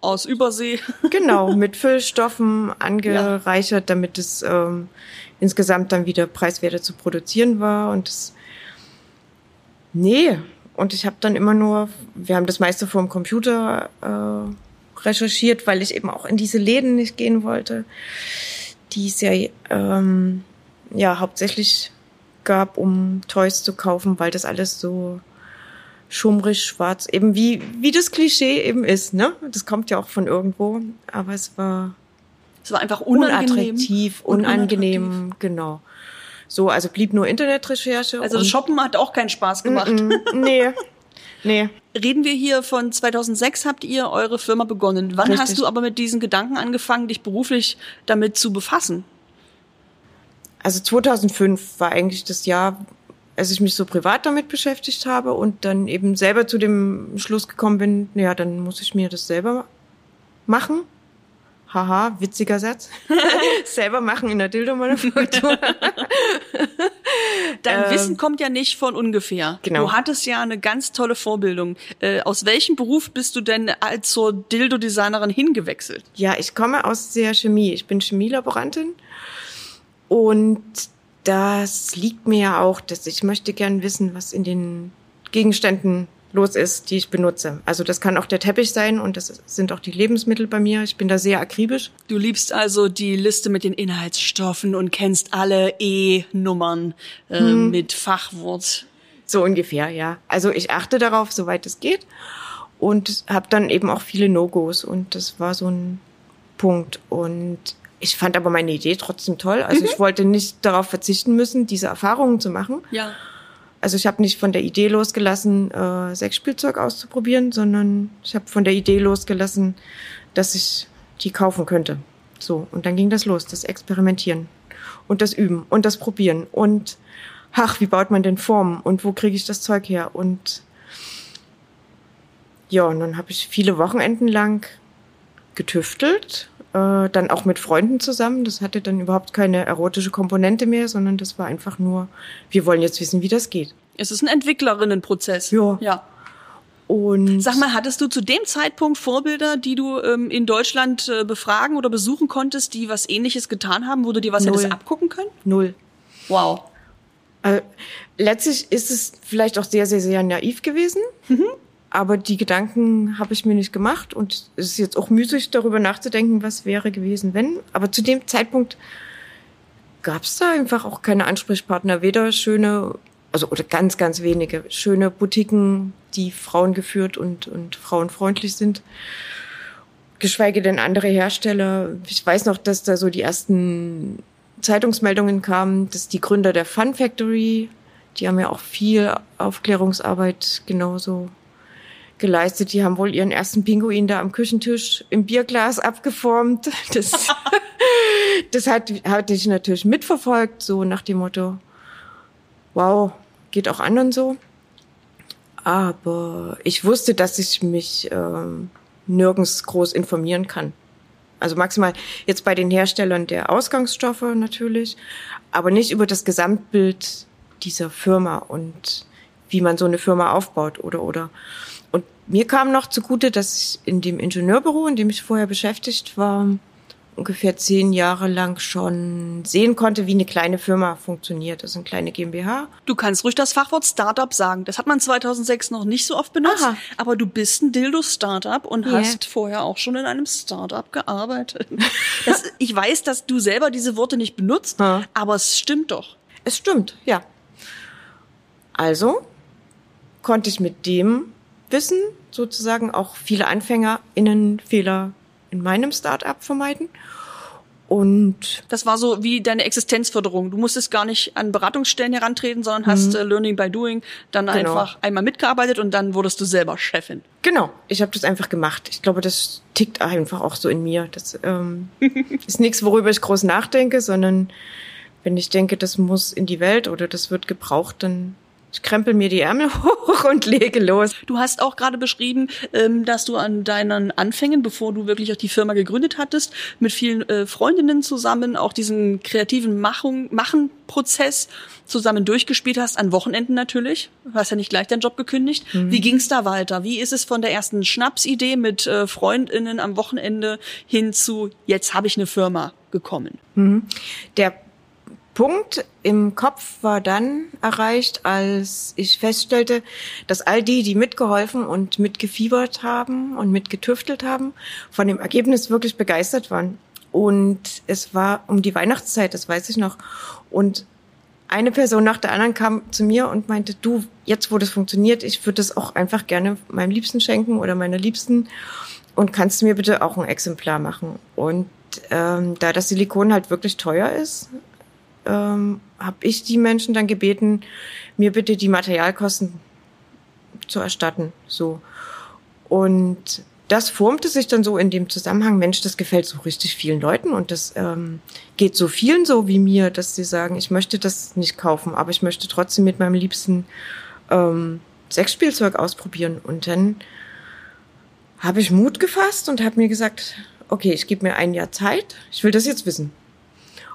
aus Übersee. Genau, mit Füllstoffen angereichert, ja. damit es ähm, insgesamt dann wieder preiswerter zu produzieren war. Und das, nee, und ich habe dann immer nur, wir haben das meiste vor dem Computer äh, recherchiert, weil ich eben auch in diese Läden nicht gehen wollte, die es ja, ähm, ja hauptsächlich gab, um Toys zu kaufen, weil das alles so schummrig, schwarz, eben wie, wie das Klischee eben ist, ne? Das kommt ja auch von irgendwo, aber es war, es war einfach unangenehm. unattraktiv, unangenehm, unattraktiv. genau. So, also blieb nur Internetrecherche. Also das Shoppen hat auch keinen Spaß gemacht. Mm -mm, nee. Nee. Reden wir hier von 2006 habt ihr eure Firma begonnen. Wann Richtig. hast du aber mit diesen Gedanken angefangen, dich beruflich damit zu befassen? Also 2005 war eigentlich das Jahr, als ich mich so privat damit beschäftigt habe und dann eben selber zu dem Schluss gekommen bin, ja, dann muss ich mir das selber machen. Haha, witziger Satz. Selber machen in der Dildo-Manufaktur. Dein ähm, Wissen kommt ja nicht von ungefähr. Genau. Du hattest ja eine ganz tolle Vorbildung. Äh, aus welchem Beruf bist du denn zur Dildo-Designerin hingewechselt? Ja, ich komme aus der Chemie. Ich bin Chemielaborantin. Und das liegt mir ja auch, dass ich möchte gern wissen, was in den Gegenständen los ist, die ich benutze. Also das kann auch der Teppich sein und das sind auch die Lebensmittel bei mir. Ich bin da sehr akribisch. Du liebst also die Liste mit den Inhaltsstoffen und kennst alle E-Nummern äh, hm. mit Fachwort. So ungefähr, ja. Also ich achte darauf, soweit es geht und habe dann eben auch viele No-Gos und das war so ein Punkt und ich fand aber meine Idee trotzdem toll. Also mhm. ich wollte nicht darauf verzichten müssen, diese Erfahrungen zu machen. Ja. Also ich habe nicht von der Idee losgelassen, äh, Sexspielzeug auszuprobieren, sondern ich habe von der Idee losgelassen, dass ich die kaufen könnte. So, und dann ging das los, das Experimentieren und das Üben und das Probieren und ach, wie baut man denn Formen und wo kriege ich das Zeug her? Und ja, und dann habe ich viele Wochenenden lang getüftelt äh, dann auch mit Freunden zusammen. Das hatte dann überhaupt keine erotische Komponente mehr, sondern das war einfach nur, wir wollen jetzt wissen, wie das geht. Es ist ein Entwicklerinnenprozess. Ja. Ja. Und Sag mal, hattest du zu dem Zeitpunkt Vorbilder, die du ähm, in Deutschland äh, befragen oder besuchen konntest, die was ähnliches getan haben, wo du dir was Null. hättest abgucken können? Null. Wow. Äh, letztlich ist es vielleicht auch sehr, sehr, sehr naiv gewesen. Mhm. Aber die Gedanken habe ich mir nicht gemacht und es ist jetzt auch müßig, darüber nachzudenken, was wäre gewesen, wenn. Aber zu dem Zeitpunkt gab es da einfach auch keine Ansprechpartner, weder schöne, also oder ganz, ganz wenige schöne Boutiquen, die Frauen geführt und, und frauenfreundlich sind. Geschweige denn andere Hersteller. Ich weiß noch, dass da so die ersten Zeitungsmeldungen kamen, dass die Gründer der Fun Factory, die haben ja auch viel Aufklärungsarbeit genauso geleistet. Die haben wohl ihren ersten Pinguin da am Küchentisch im Bierglas abgeformt. Das, das hat, hatte ich natürlich mitverfolgt, so nach dem Motto, wow, geht auch anderen so. Aber ich wusste, dass ich mich ähm, nirgends groß informieren kann. Also maximal jetzt bei den Herstellern der Ausgangsstoffe natürlich, aber nicht über das Gesamtbild dieser Firma und wie man so eine Firma aufbaut oder oder mir kam noch zugute, dass ich in dem Ingenieurbüro, in dem ich vorher beschäftigt war, ungefähr zehn Jahre lang schon sehen konnte, wie eine kleine Firma funktioniert. Das ist eine kleine GmbH. Du kannst ruhig das Fachwort Startup sagen. Das hat man 2006 noch nicht so oft benutzt. Aha. Aber du bist ein Dildo-Startup und yeah. hast vorher auch schon in einem Startup gearbeitet. Das, ich weiß, dass du selber diese Worte nicht benutzt, ha. aber es stimmt doch. Es stimmt, ja. Also konnte ich mit dem Wissen sozusagen auch viele AnfängerInnen Fehler in meinem Startup vermeiden. Und das war so wie deine Existenzförderung. Du musstest gar nicht an Beratungsstellen herantreten, sondern hast mhm. äh, Learning by Doing dann genau. einfach einmal mitgearbeitet und dann wurdest du selber Chefin. Genau, ich habe das einfach gemacht. Ich glaube, das tickt einfach auch so in mir. Das ähm, ist nichts, worüber ich groß nachdenke, sondern wenn ich denke, das muss in die Welt oder das wird gebraucht, dann ich krempel mir die Ärmel hoch und lege los. Du hast auch gerade beschrieben, ähm, dass du an deinen Anfängen, bevor du wirklich auch die Firma gegründet hattest, mit vielen äh, Freundinnen zusammen auch diesen kreativen Machung, Machen-Prozess zusammen durchgespielt hast, an Wochenenden natürlich. Du hast ja nicht gleich deinen Job gekündigt. Mhm. Wie ging's da weiter? Wie ist es von der ersten Schnapsidee mit äh, Freundinnen am Wochenende hin zu jetzt habe ich eine Firma gekommen? Mhm. Der Punkt im Kopf war dann erreicht, als ich feststellte, dass all die, die mitgeholfen und mitgefiebert haben und mitgetüftelt haben, von dem Ergebnis wirklich begeistert waren. Und es war um die Weihnachtszeit, das weiß ich noch. Und eine Person nach der anderen kam zu mir und meinte, du, jetzt wo das funktioniert, ich würde das auch einfach gerne meinem Liebsten schenken oder meiner Liebsten und kannst du mir bitte auch ein Exemplar machen? Und ähm, da das Silikon halt wirklich teuer ist, ähm, habe ich die Menschen dann gebeten, mir bitte die Materialkosten zu erstatten. So. Und das formte sich dann so in dem Zusammenhang, Mensch, das gefällt so richtig vielen Leuten und das ähm, geht so vielen so wie mir, dass sie sagen, ich möchte das nicht kaufen, aber ich möchte trotzdem mit meinem Liebsten ähm, Sexspielzeug ausprobieren. Und dann habe ich Mut gefasst und habe mir gesagt, okay, ich gebe mir ein Jahr Zeit, ich will das jetzt wissen,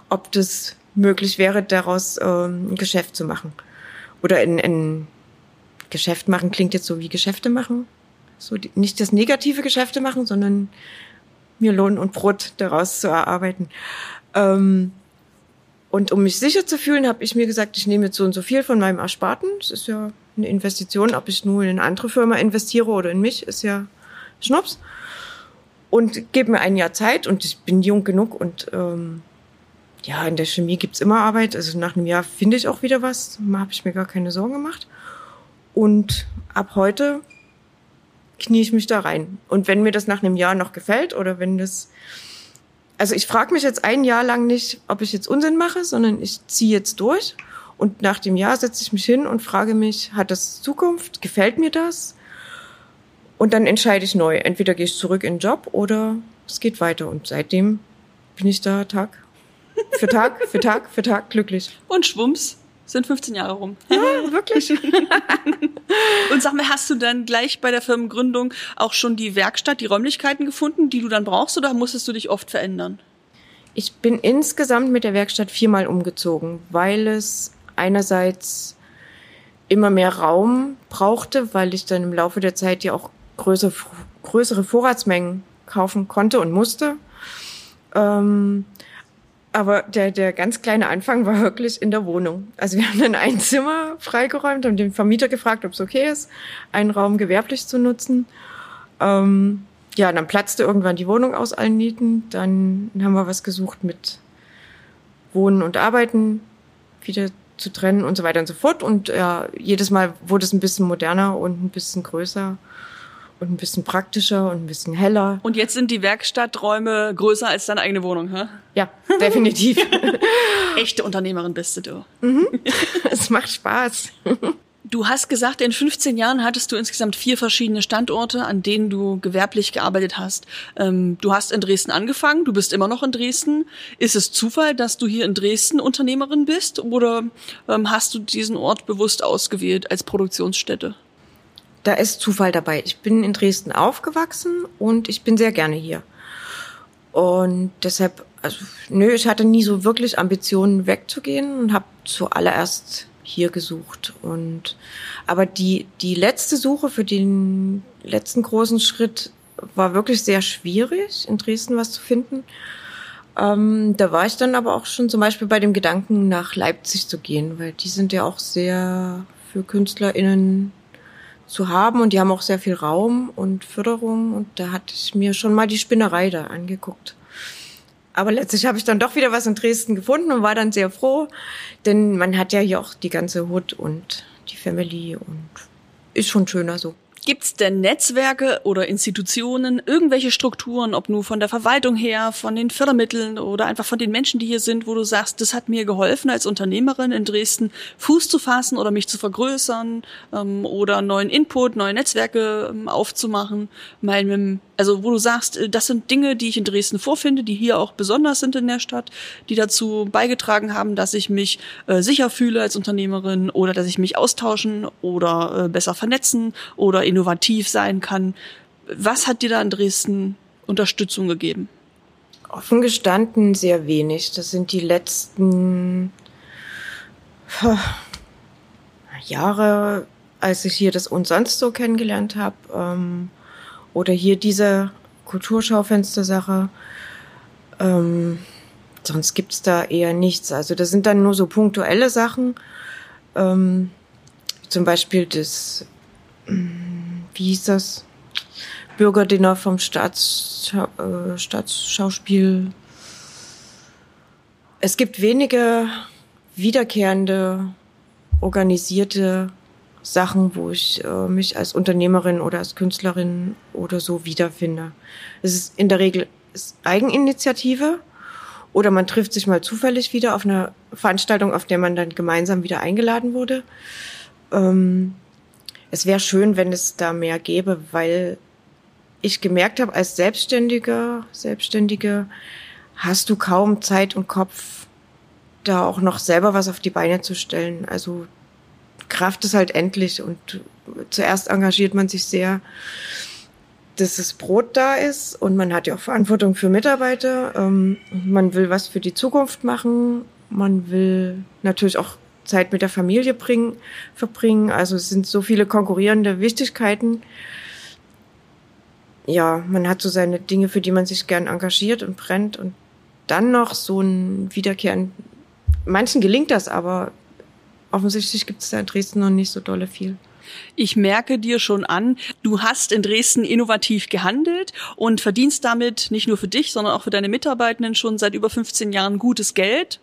ob das möglich wäre, daraus ähm, ein Geschäft zu machen. Oder ein, ein Geschäft machen klingt jetzt so wie Geschäfte machen. So die, nicht das negative Geschäfte machen, sondern mir Lohn und Brot daraus zu erarbeiten. Ähm, und um mich sicher zu fühlen, habe ich mir gesagt, ich nehme jetzt so und so viel von meinem Ersparten. Das ist ja eine Investition. Ob ich nur in eine andere Firma investiere oder in mich, ist ja Schnups. Und gebe mir ein Jahr Zeit und ich bin jung genug und ähm, ja, in der Chemie gibt's immer Arbeit. Also nach einem Jahr finde ich auch wieder was. Da habe ich mir gar keine Sorgen gemacht. Und ab heute knie ich mich da rein. Und wenn mir das nach einem Jahr noch gefällt oder wenn das... Also ich frage mich jetzt ein Jahr lang nicht, ob ich jetzt Unsinn mache, sondern ich ziehe jetzt durch. Und nach dem Jahr setze ich mich hin und frage mich, hat das Zukunft? Gefällt mir das? Und dann entscheide ich neu. Entweder gehe ich zurück in den Job oder es geht weiter. Und seitdem bin ich da Tag für Tag, für Tag, für Tag glücklich. Und schwumms, sind 15 Jahre rum. Ja, wirklich. Und sag mal, hast du dann gleich bei der Firmengründung auch schon die Werkstatt, die Räumlichkeiten gefunden, die du dann brauchst, oder musstest du dich oft verändern? Ich bin insgesamt mit der Werkstatt viermal umgezogen, weil es einerseits immer mehr Raum brauchte, weil ich dann im Laufe der Zeit ja auch größere, größere Vorratsmengen kaufen konnte und musste. Ähm, aber der, der ganz kleine Anfang war wirklich in der Wohnung. Also wir haben dann ein Zimmer freigeräumt, haben den Vermieter gefragt, ob es okay ist, einen Raum gewerblich zu nutzen. Ähm, ja, dann platzte irgendwann die Wohnung aus allen Nieten. Dann haben wir was gesucht mit Wohnen und Arbeiten wieder zu trennen und so weiter und so fort. Und ja, jedes Mal wurde es ein bisschen moderner und ein bisschen größer und ein bisschen praktischer und ein bisschen heller. Und jetzt sind die Werkstatträume größer als deine eigene Wohnung, hä? Ja, definitiv. Echte Unternehmerin bist du. Mhm. Es macht Spaß. Du hast gesagt, in 15 Jahren hattest du insgesamt vier verschiedene Standorte, an denen du gewerblich gearbeitet hast. Ähm, du hast in Dresden angefangen, du bist immer noch in Dresden. Ist es Zufall, dass du hier in Dresden Unternehmerin bist oder ähm, hast du diesen Ort bewusst ausgewählt als Produktionsstätte? Da ist Zufall dabei. Ich bin in Dresden aufgewachsen und ich bin sehr gerne hier. Und deshalb, also, nö, ich hatte nie so wirklich Ambitionen wegzugehen und habe zuallererst hier gesucht. Und aber die die letzte Suche für den letzten großen Schritt war wirklich sehr schwierig, in Dresden was zu finden. Ähm, da war ich dann aber auch schon zum Beispiel bei dem Gedanken, nach Leipzig zu gehen, weil die sind ja auch sehr für KünstlerInnen zu haben und die haben auch sehr viel Raum und Förderung und da hatte ich mir schon mal die Spinnerei da angeguckt. Aber letztlich habe ich dann doch wieder was in Dresden gefunden und war dann sehr froh, denn man hat ja hier auch die ganze Hut und die Family und ist schon schöner so. Gibt's denn Netzwerke oder Institutionen, irgendwelche Strukturen, ob nur von der Verwaltung her, von den Fördermitteln oder einfach von den Menschen, die hier sind, wo du sagst, das hat mir geholfen, als Unternehmerin in Dresden Fuß zu fassen oder mich zu vergrößern ähm, oder neuen Input, neue Netzwerke ähm, aufzumachen? Meinem, also wo du sagst, äh, das sind Dinge, die ich in Dresden vorfinde, die hier auch besonders sind in der Stadt, die dazu beigetragen haben, dass ich mich äh, sicher fühle als Unternehmerin oder dass ich mich austauschen oder äh, besser vernetzen oder innovativ sein kann. Was hat dir da in Dresden Unterstützung gegeben? Offen gestanden sehr wenig. Das sind die letzten Jahre, als ich hier das und sonst so kennengelernt habe, ähm, oder hier diese Kulturschaufenster-Sache. Ähm, sonst gibt's da eher nichts. Also das sind dann nur so punktuelle Sachen. Ähm, zum Beispiel das wie hieß das? Bürgerdinner vom Staatsschau äh, Staatsschauspiel. Es gibt wenige wiederkehrende, organisierte Sachen, wo ich äh, mich als Unternehmerin oder als Künstlerin oder so wiederfinde. Es ist in der Regel Eigeninitiative oder man trifft sich mal zufällig wieder auf einer Veranstaltung, auf der man dann gemeinsam wieder eingeladen wurde. Ähm, es wäre schön, wenn es da mehr gäbe, weil ich gemerkt habe, als Selbstständiger, Selbstständige hast du kaum Zeit und Kopf, da auch noch selber was auf die Beine zu stellen. Also Kraft ist halt endlich und zuerst engagiert man sich sehr, dass das Brot da ist und man hat ja auch Verantwortung für Mitarbeiter. Ähm, man will was für die Zukunft machen. Man will natürlich auch Zeit mit der Familie bringen, verbringen. Also es sind so viele konkurrierende Wichtigkeiten. Ja, man hat so seine Dinge, für die man sich gern engagiert und brennt und dann noch so ein Wiederkehren. Manchen gelingt das, aber offensichtlich gibt es da in Dresden noch nicht so dolle viel. Ich merke dir schon an, du hast in Dresden innovativ gehandelt und verdienst damit nicht nur für dich, sondern auch für deine Mitarbeitenden schon seit über 15 Jahren gutes Geld.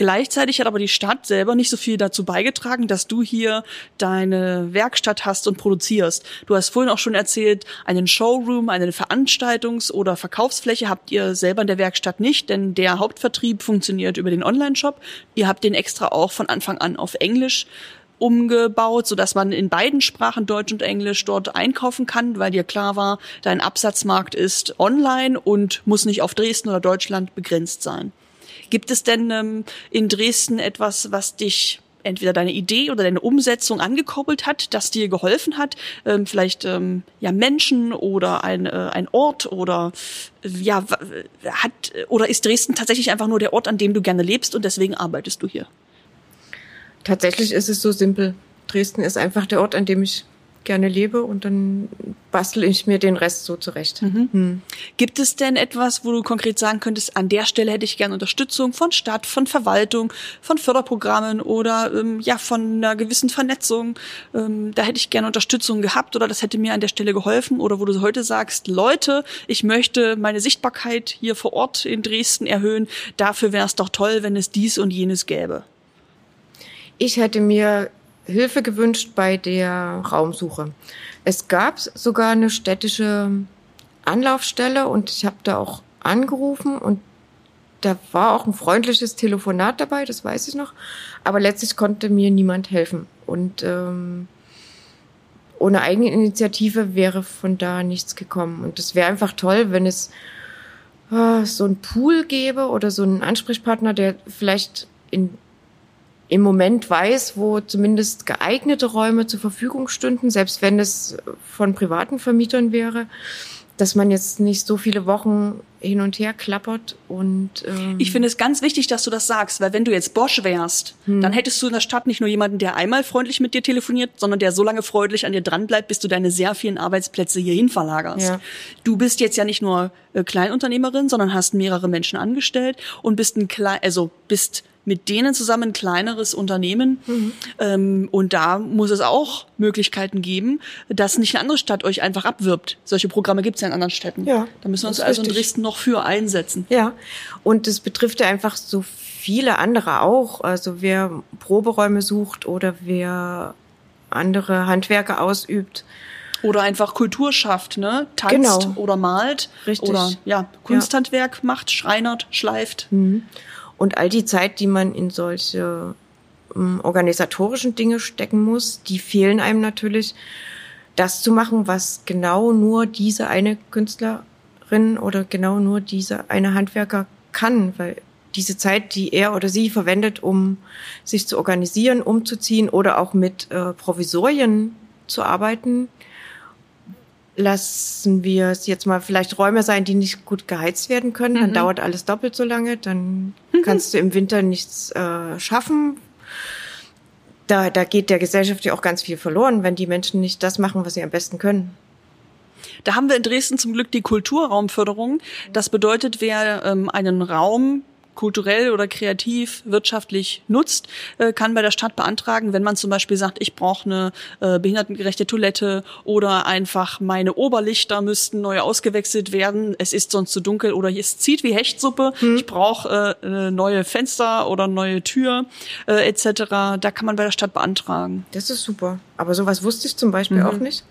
Gleichzeitig hat aber die Stadt selber nicht so viel dazu beigetragen, dass du hier deine Werkstatt hast und produzierst. Du hast vorhin auch schon erzählt, einen Showroom, eine Veranstaltungs- oder Verkaufsfläche habt ihr selber in der Werkstatt nicht, denn der Hauptvertrieb funktioniert über den Online-Shop. Ihr habt den extra auch von Anfang an auf Englisch umgebaut, so dass man in beiden Sprachen Deutsch und Englisch dort einkaufen kann, weil dir klar war, dein Absatzmarkt ist online und muss nicht auf Dresden oder Deutschland begrenzt sein. Gibt es denn ähm, in Dresden etwas, was dich entweder deine Idee oder deine Umsetzung angekoppelt hat, das dir geholfen hat, ähm, vielleicht ähm, ja Menschen oder ein, äh, ein Ort oder äh, ja hat oder ist Dresden tatsächlich einfach nur der Ort, an dem du gerne lebst und deswegen arbeitest du hier? Tatsächlich ist es so simpel. Dresden ist einfach der Ort, an dem ich gerne lebe und dann bastel ich mir den Rest so zurecht. Mhm. Hm. Gibt es denn etwas, wo du konkret sagen könntest, an der Stelle hätte ich gerne Unterstützung von Stadt, von Verwaltung, von Förderprogrammen oder ähm, ja von einer gewissen Vernetzung? Ähm, da hätte ich gerne Unterstützung gehabt oder das hätte mir an der Stelle geholfen oder wo du heute sagst, Leute, ich möchte meine Sichtbarkeit hier vor Ort in Dresden erhöhen. Dafür wäre es doch toll, wenn es dies und jenes gäbe. Ich hätte mir Hilfe gewünscht bei der Raumsuche. Es gab sogar eine städtische Anlaufstelle und ich habe da auch angerufen und da war auch ein freundliches Telefonat dabei, das weiß ich noch. Aber letztlich konnte mir niemand helfen. Und ähm, ohne Eigeninitiative wäre von da nichts gekommen. Und es wäre einfach toll, wenn es äh, so ein Pool gäbe oder so einen Ansprechpartner, der vielleicht in im Moment weiß, wo zumindest geeignete Räume zur Verfügung stünden, selbst wenn es von privaten Vermietern wäre, dass man jetzt nicht so viele Wochen hin und her klappert und ähm ich finde es ganz wichtig, dass du das sagst, weil wenn du jetzt Bosch wärst, hm. dann hättest du in der Stadt nicht nur jemanden, der einmal freundlich mit dir telefoniert, sondern der so lange freundlich an dir dran bleibt, bis du deine sehr vielen Arbeitsplätze hierhin verlagerst. Ja. Du bist jetzt ja nicht nur äh, Kleinunternehmerin, sondern hast mehrere Menschen angestellt und bist ein klein, also bist mit denen zusammen ein kleineres Unternehmen. Mhm. Ähm, und da muss es auch Möglichkeiten geben, dass nicht eine andere Stadt euch einfach abwirbt. Solche Programme gibt es ja in anderen Städten. Ja, da müssen wir uns also richtig. in Dresden noch für einsetzen. Ja, und es betrifft ja einfach so viele andere auch. Also wer Proberäume sucht oder wer andere Handwerke ausübt. Oder einfach Kultur schafft, ne? Tanzt Genau. oder malt. Richtig. Oder ja, Kunsthandwerk macht, schreinert, schleift. Und all die Zeit, die man in solche ähm, organisatorischen Dinge stecken muss, die fehlen einem natürlich, das zu machen, was genau nur diese eine Künstlerin oder genau nur dieser eine Handwerker kann, weil diese Zeit, die er oder sie verwendet, um sich zu organisieren, umzuziehen oder auch mit äh, Provisorien zu arbeiten, lassen wir es jetzt mal vielleicht Räume sein, die nicht gut geheizt werden können, dann dauert alles doppelt so lange, dann kannst du im Winter nichts äh, schaffen. Da, da geht der Gesellschaft ja auch ganz viel verloren, wenn die Menschen nicht das machen, was sie am besten können. Da haben wir in Dresden zum Glück die Kulturraumförderung. Das bedeutet, wer ähm, einen Raum kulturell oder kreativ, wirtschaftlich nutzt, äh, kann bei der Stadt beantragen, wenn man zum Beispiel sagt, ich brauche eine äh, behindertengerechte Toilette oder einfach meine Oberlichter müssten neu ausgewechselt werden, es ist sonst zu dunkel oder es zieht wie Hechtsuppe, ich brauche äh, neue Fenster oder neue Tür äh, etc. Da kann man bei der Stadt beantragen. Das ist super. Aber sowas wusste ich zum Beispiel auch nicht.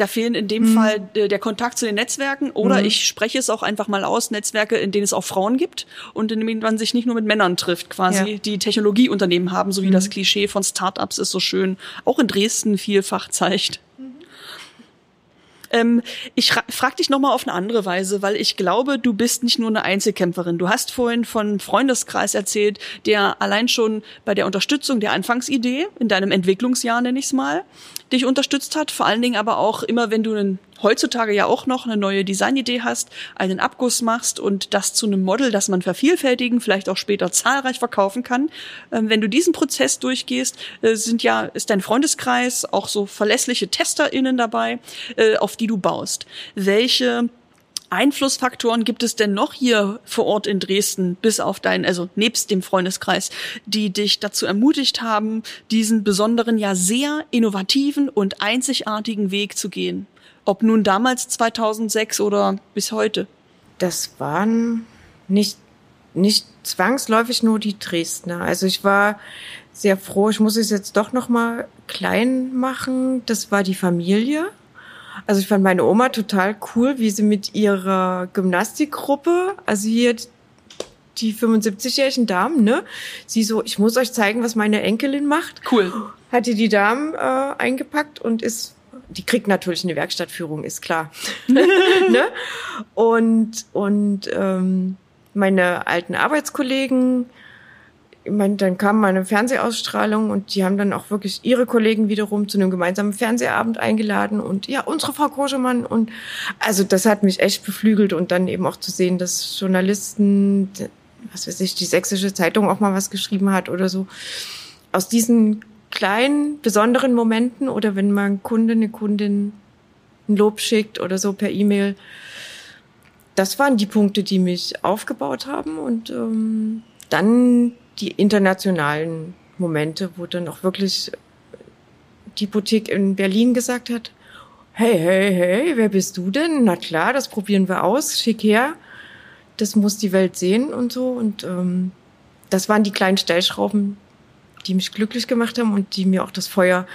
Da fehlen in dem Fall äh, der Kontakt zu den Netzwerken oder ich spreche es auch einfach mal aus, Netzwerke, in denen es auch Frauen gibt und in denen man sich nicht nur mit Männern trifft, quasi, Ja. die Technologieunternehmen haben, so wie das Klischee von Startups ist so schön auch in Dresden vielfach zeigt. Ähm, ich fra- frag dich nochmal auf eine andere Weise, weil ich glaube, du bist nicht nur eine Einzelkämpferin. Du hast vorhin von einem Freundeskreis erzählt, der allein schon bei der Unterstützung der Anfangsidee, in deinem Entwicklungsjahr nenne ich es mal, dich unterstützt hat. Vor allen Dingen aber auch immer, wenn du einen, heutzutage ja auch noch eine neue Designidee hast, einen Abguss machst und das zu einem Model, das man vervielfältigen, vielleicht auch später zahlreich verkaufen kann. Ähm, wenn du diesen Prozess durchgehst, äh, sind ja, ist dein Freundeskreis auch so verlässliche TesterInnen dabei, äh, auf die du baust. Welche Einflussfaktoren gibt es denn noch hier vor Ort in Dresden, bis auf deinen, also nebst dem Freundeskreis, die dich dazu ermutigt haben, diesen besonderen, ja sehr innovativen und einzigartigen Weg zu gehen? Ob nun damals 2006 oder bis heute? Das waren nicht, nicht zwangsläufig nur die Dresdner. Also ich war sehr froh, ich muss es jetzt doch noch mal klein machen. Das war die Familie. Also ich fand meine Oma total cool, wie sie mit ihrer Gymnastikgruppe, also hier die 75-jährigen Damen, ne? Sie so, ich muss euch zeigen, was meine Enkelin macht. Cool. Hat die die Damen äh, eingepackt und ist, die kriegt natürlich eine Werkstattführung, ist klar. ne? Und, und ähm, meine alten Arbeitskollegen, ich meine, dann kam mal eine Fernsehausstrahlung und die haben dann auch wirklich ihre Kollegen wiederum zu einem gemeinsamen Fernsehabend eingeladen und ja, unsere Frau Koschemann und also das hat mich echt beflügelt und dann eben auch zu sehen, dass Journalisten, was weiß ich, die sächsische Zeitung auch mal was geschrieben hat oder so. Aus diesen kleinen, besonderen Momenten oder wenn mal ein Kunde, eine Kundin ein Lob schickt oder so per E-Mail, das waren die Punkte, die mich aufgebaut haben und ähm, dann die internationalen Momente, wo dann auch wirklich die Boutique in Berlin gesagt hat, hey, hey, hey, wer bist du denn? Na klar, das probieren wir aus, schick her. Das muss die Welt sehen und so. Und ähm, das waren die kleinen Stellschrauben, die mich glücklich gemacht haben und die mir auch das Feuer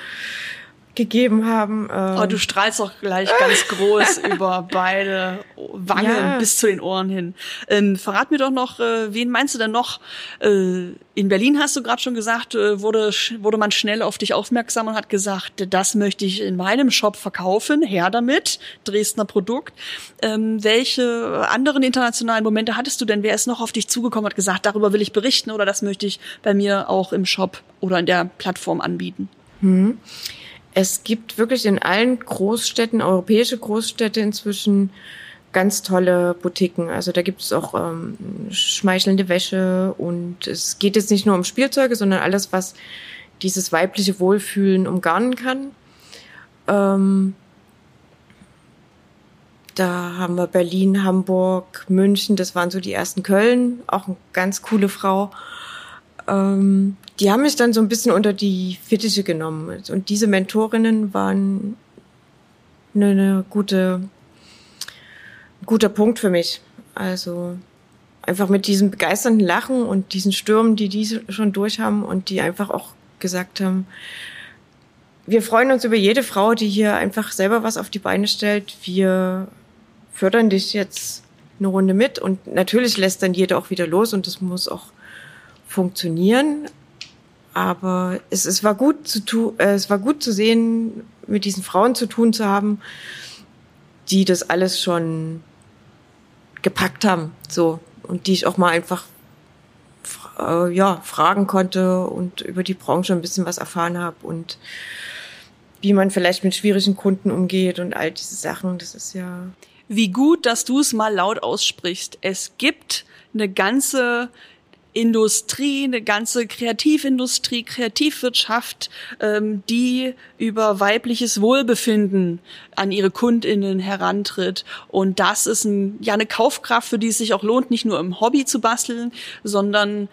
gegeben haben. Ähm, Oh, du strahlst auch gleich ganz groß über beide Wangen Ja. bis zu den Ohren hin. Ähm, verrat mir doch noch, äh, wen meinst du denn noch? Äh, in Berlin hast du gerade schon gesagt, äh, wurde, wurde man schnell auf dich aufmerksam und hat gesagt, das möchte ich in meinem Shop verkaufen, her damit, Dresdner Produkt. Ähm, welche anderen internationalen Momente hattest du denn? Wer ist noch auf dich zugekommen und hat gesagt, darüber will ich berichten oder das möchte ich bei mir auch im Shop oder in der Plattform anbieten? Es gibt wirklich in allen Großstädten, europäische Großstädte inzwischen ganz tolle Boutiquen. Also da gibt es auch ähm, schmeichelnde Wäsche und es geht jetzt nicht nur um Spielzeuge, sondern alles, was dieses weibliche Wohlfühlen umgarnen kann. Ähm, da haben wir Berlin, Hamburg, München, das waren so die ersten Köln, auch eine ganz coole Frau. Ähm, die haben mich dann so ein bisschen unter die Fittiche genommen. Und diese Mentorinnen waren eine, eine gute, ein guter Punkt für mich. Also einfach mit diesem begeisternden Lachen und diesen Stürmen, die die schon durch haben und die einfach auch gesagt haben, wir freuen uns über jede Frau, die hier einfach selber was auf die Beine stellt. Wir fördern dich jetzt eine Runde mit und natürlich lässt dann jeder auch wieder los und das muss auch funktionieren. Aber es, es war gut zu tun, äh, es war gut zu sehen, mit diesen Frauen zu tun zu haben, die das alles schon gepackt haben, so und die ich auch mal einfach äh, ja fragen konnte und über die Branche ein bisschen was erfahren habe und wie man vielleicht mit schwierigen Kunden umgeht und all diese Sachen. Das ist ja wie gut, dass du es mal laut aussprichst. Es gibt eine ganze Industrie, eine ganze Kreativindustrie, Kreativwirtschaft, ähm, die über weibliches Wohlbefinden an ihre Kundinnen herantritt. Und das ist ein, ja eine Kaufkraft, für die es sich auch lohnt, nicht nur im Hobby zu basteln, sondern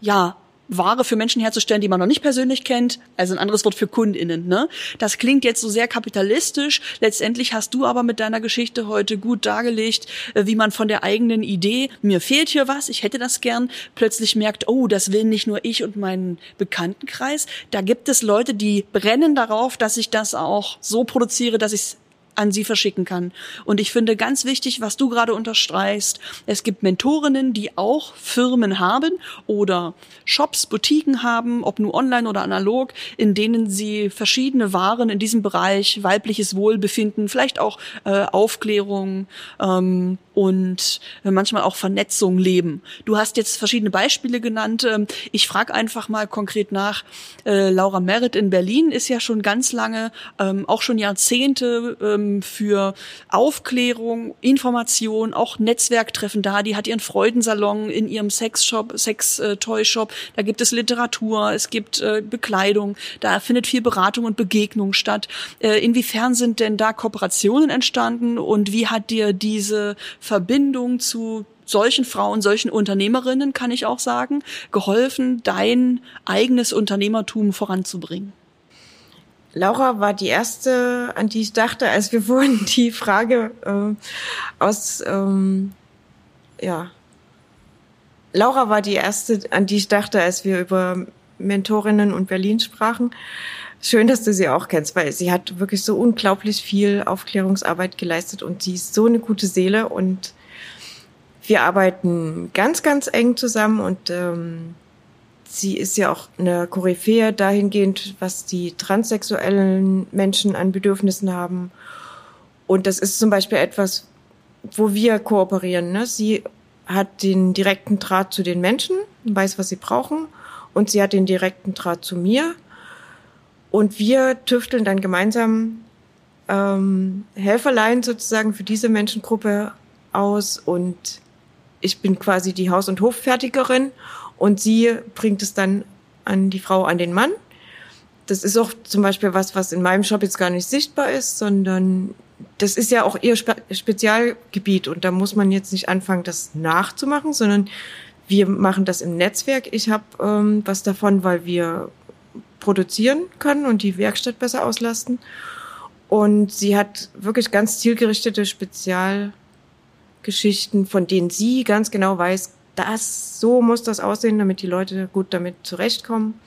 ja Ware für Menschen herzustellen, die man noch nicht persönlich kennt, also ein anderes Wort für KundInnen. Ne? Das klingt jetzt so sehr kapitalistisch. Letztendlich hast du aber mit deiner Geschichte heute gut dargelegt, äh, wie man von der eigenen Idee, mir fehlt hier was, ich hätte das gern, plötzlich merkt, oh, das will nicht nur ich und mein Bekanntenkreis. Da gibt es Leute, die brennen darauf, dass ich das auch so produziere, dass ich es an sie verschicken kann. Und ich finde ganz wichtig, was du gerade unterstreichst, es gibt Mentorinnen, die auch Firmen haben oder Shops, Boutiquen haben, ob nur online oder analog, in denen sie verschiedene Waren in diesem Bereich weibliches Wohlbefinden, vielleicht auch äh, Aufklärung ähm, und manchmal auch Vernetzung leben. Du hast jetzt verschiedene Beispiele genannt. Ähm, ich frage einfach mal konkret nach. Äh, Laura Merritt in Berlin ist ja schon ganz lange, ähm, auch schon Jahrzehnte ähm, für Aufklärung, Information, auch Netzwerktreffen da. Die hat ihren Freudensalon in ihrem Sexshop, Sex-Toy-Shop. Da gibt es Literatur, es gibt äh, Bekleidung. Da findet viel Beratung und Begegnung statt. Äh, inwiefern sind denn da Kooperationen entstanden und wie hat dir diese Verbindung zu solchen Frauen, solchen Unternehmerinnen, kann ich auch sagen, geholfen, dein eigenes Unternehmertum voranzubringen? Laura war die erste, an die ich dachte, als wir vorhin die Frage äh, aus, ähm, ja, Laura war die erste, an die ich dachte, als wir über Mentorinnen und Berlin sprachen. Schön, dass du sie auch kennst, weil sie hat wirklich so unglaublich viel Aufklärungsarbeit geleistet und sie ist so eine gute Seele und wir arbeiten ganz, ganz eng zusammen und ähm, sie ist ja auch eine Koryphäe dahingehend, was die transsexuellen Menschen an Bedürfnissen haben. Und das ist zum Beispiel etwas, wo wir kooperieren. Ne? Sie hat den direkten Draht zu den Menschen, weiß, was sie brauchen, und sie hat den direkten Draht zu mir. Und wir tüfteln dann gemeinsam ähm, Helferlein sozusagen für diese Menschengruppe aus und ich bin quasi die Haus- und Hoffertigerin und sie bringt es dann an die Frau, an den Mann. Das ist auch zum Beispiel was, was in meinem Shop jetzt gar nicht sichtbar ist, sondern das ist ja auch ihr Spe Spezialgebiet und da muss man jetzt nicht anfangen, das nachzumachen, sondern wir machen das im Netzwerk. Ich habe ähm, was davon, weil wir produzieren können und die Werkstatt besser auslasten. Und sie hat wirklich ganz zielgerichtete Spezialgeschichten, von denen sie ganz genau weiß, das, so muss das aussehen, damit die Leute gut damit zurechtkommen.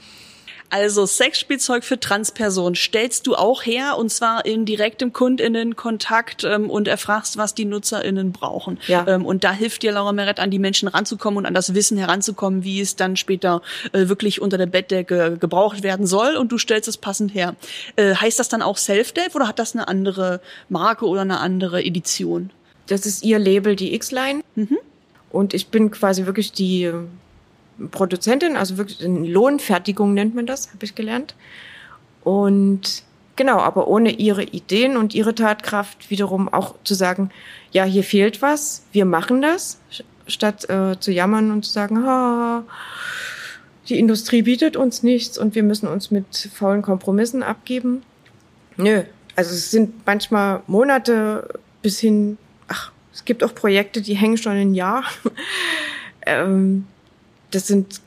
Also Sexspielzeug für Transpersonen stellst du auch her und zwar in direktem KundInnen-Kontakt ähm, und erfragst, was die NutzerInnen brauchen. Ja. Ähm, und da hilft dir Laura Meret an die Menschen ranzukommen und an das Wissen heranzukommen, wie es dann später äh, wirklich unter der Bettdecke gebraucht werden soll und du stellst es passend her. Äh, heißt das dann auch Self-Dev oder hat das eine andere Marke oder eine andere Edition? Das ist ihr Label, die X-Line. Mhm. Und ich bin quasi wirklich die Produzentin, also wirklich in Lohnfertigung nennt man das, habe ich gelernt. Und genau, aber ohne ihre Ideen und ihre Tatkraft wiederum auch zu sagen, ja, hier fehlt was, wir machen das, statt äh, zu jammern und zu sagen, ha, die Industrie bietet uns nichts und wir müssen uns mit faulen Kompromissen abgeben. Nö, also es sind manchmal Monate bis hin, es gibt auch Projekte, die hängen schon ein Jahr. ähm, das sind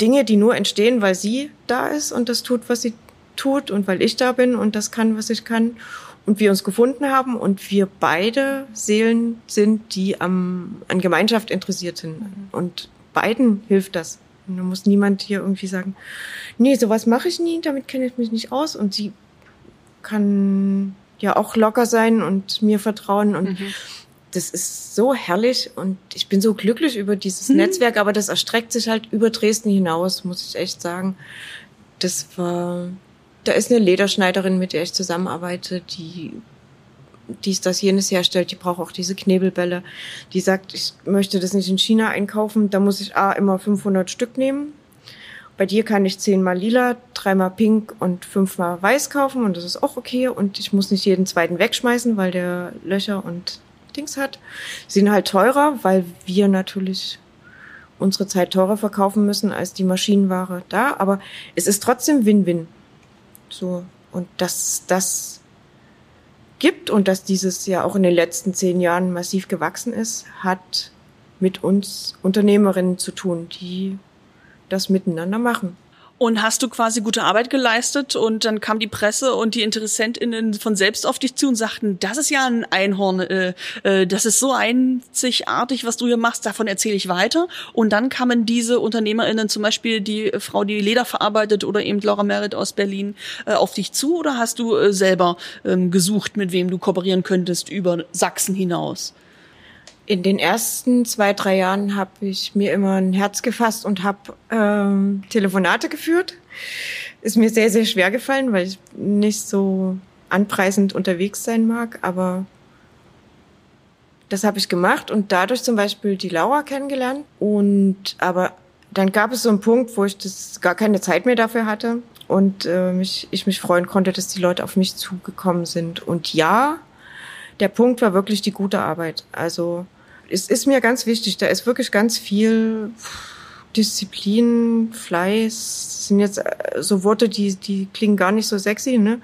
Dinge, die nur entstehen, weil sie da ist und das tut, was sie tut und weil ich da bin und das kann, was ich kann und wir uns gefunden haben und wir beide Seelen sind, die am, an Gemeinschaft interessiert sind. Und beiden hilft das. Und da muss niemand hier irgendwie sagen, nee, sowas mache ich nie, damit kenne ich mich nicht aus. Und sie kann ja auch locker sein und mir vertrauen und mhm. das ist so herrlich und ich bin so glücklich über dieses mhm. Netzwerk, aber das erstreckt sich halt über Dresden hinaus, muss ich echt sagen. Das war, da ist eine Lederschneiderin, mit der ich zusammenarbeite, die dies, das, jenes herstellt, die braucht auch diese Knebelbälle. Die sagt, ich möchte das nicht in China einkaufen, da muss ich A immer 500 Stück nehmen bei dir kann ich zehnmal lila, dreimal pink und fünfmal weiß kaufen und das ist auch okay. Und ich muss nicht jeden zweiten wegschmeißen, weil der Löcher und Dings hat. Sie sind halt teurer, weil wir natürlich unsere Zeit teurer verkaufen müssen als die Maschinenware da. Aber es ist trotzdem Win-Win. So. Und dass das gibt und dass dieses ja auch in den letzten zehn Jahren massiv gewachsen ist, hat mit uns Unternehmerinnen zu tun, die das miteinander machen. Und hast du quasi gute Arbeit geleistet und dann kam die Presse und die InteressentInnen von selbst auf dich zu und sagten, das ist ja ein Einhorn, äh, äh, das ist so einzigartig, was du hier machst, davon erzähle ich weiter. Und dann kamen diese UnternehmerInnen, zum Beispiel die Frau, die Leder verarbeitet oder eben Laura Merritt aus Berlin, äh, auf dich zu oder hast du äh, selber ähm, gesucht, mit wem du kooperieren könntest über Sachsen hinaus? In den ersten zwei, drei Jahren habe ich mir immer ein Herz gefasst und habe ähm, Telefonate geführt. Ist mir sehr, sehr schwer gefallen, weil ich nicht so anpreisend unterwegs sein mag, aber das habe ich gemacht und dadurch zum Beispiel die Laura kennengelernt. Und aber dann gab es so einen Punkt, wo ich das gar keine Zeit mehr dafür hatte und äh, mich, ich mich freuen konnte, dass die Leute auf mich zugekommen sind. Und ja, der Punkt war wirklich die gute Arbeit. Also es ist mir ganz wichtig, da ist wirklich ganz viel Disziplin, Fleiß, sind jetzt äh, so Worte, die, die klingen gar nicht so sexy, ne?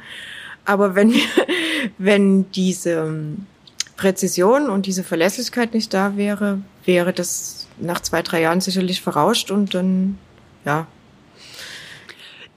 Aber wenn, wenn diese ähm, Präzision und diese Verlässlichkeit nicht da wäre, wäre das nach zwei, drei Jahren sicherlich verrauscht und dann, ja,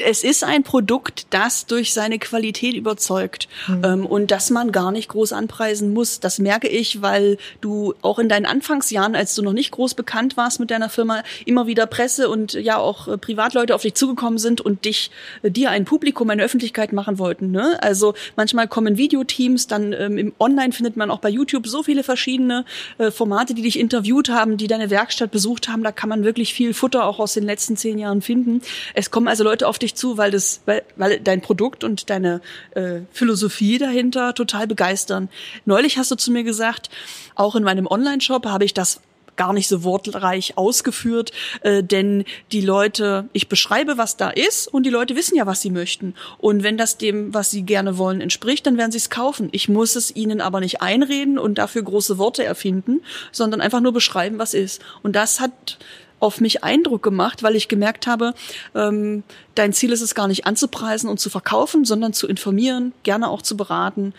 es ist ein Produkt, das durch seine Qualität überzeugt mhm. ähm, und das man gar nicht groß anpreisen muss. Das merke ich, weil du auch in deinen Anfangsjahren, als du noch nicht groß bekannt warst mit deiner Firma, immer wieder Presse und ja auch äh, Privatleute auf dich zugekommen sind und dich äh, dir ein Publikum, eine Öffentlichkeit machen wollten. Ne? Also manchmal kommen Videoteams, dann ähm, im Online findet man auch bei YouTube so viele verschiedene äh, Formate, die dich interviewt haben, die deine Werkstatt besucht haben. Da kann man wirklich viel Futter auch aus den letzten zehn Jahren finden. Es kommen also Leute auf dich dich zu, weil das, weil, weil dein Produkt und deine äh, Philosophie dahinter total begeistern. Neulich hast du zu mir gesagt, auch in meinem Online-Shop habe ich das gar nicht so wortreich ausgeführt, äh, denn die Leute, ich beschreibe, was da ist und die Leute wissen ja, was sie möchten. Und wenn das dem, was sie gerne wollen, entspricht, dann werden sie es kaufen. Ich muss es ihnen aber nicht einreden und dafür große Worte erfinden, sondern einfach nur beschreiben, was ist. Und das hat auf mich Eindruck gemacht, weil ich gemerkt habe, ähm, dein Ziel ist es gar nicht anzupreisen und zu verkaufen, sondern zu informieren, gerne auch zu beraten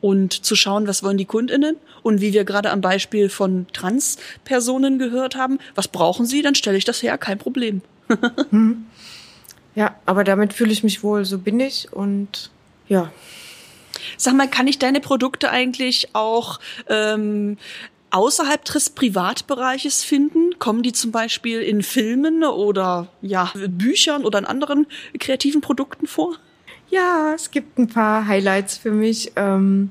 und zu schauen, was wollen die Kundinnen und wie wir gerade am Beispiel von Transpersonen gehört haben, was brauchen sie, dann stelle ich das her, kein Problem. hm. Ja, aber damit fühle ich mich wohl, so bin ich und ja. Sag mal, kann ich deine Produkte eigentlich auch ähm, außerhalb des Privatbereiches finden? Kommen die zum Beispiel in Filmen oder ja, Büchern oder in anderen kreativen Produkten vor? Ja, es gibt ein paar Highlights für mich. Ähm,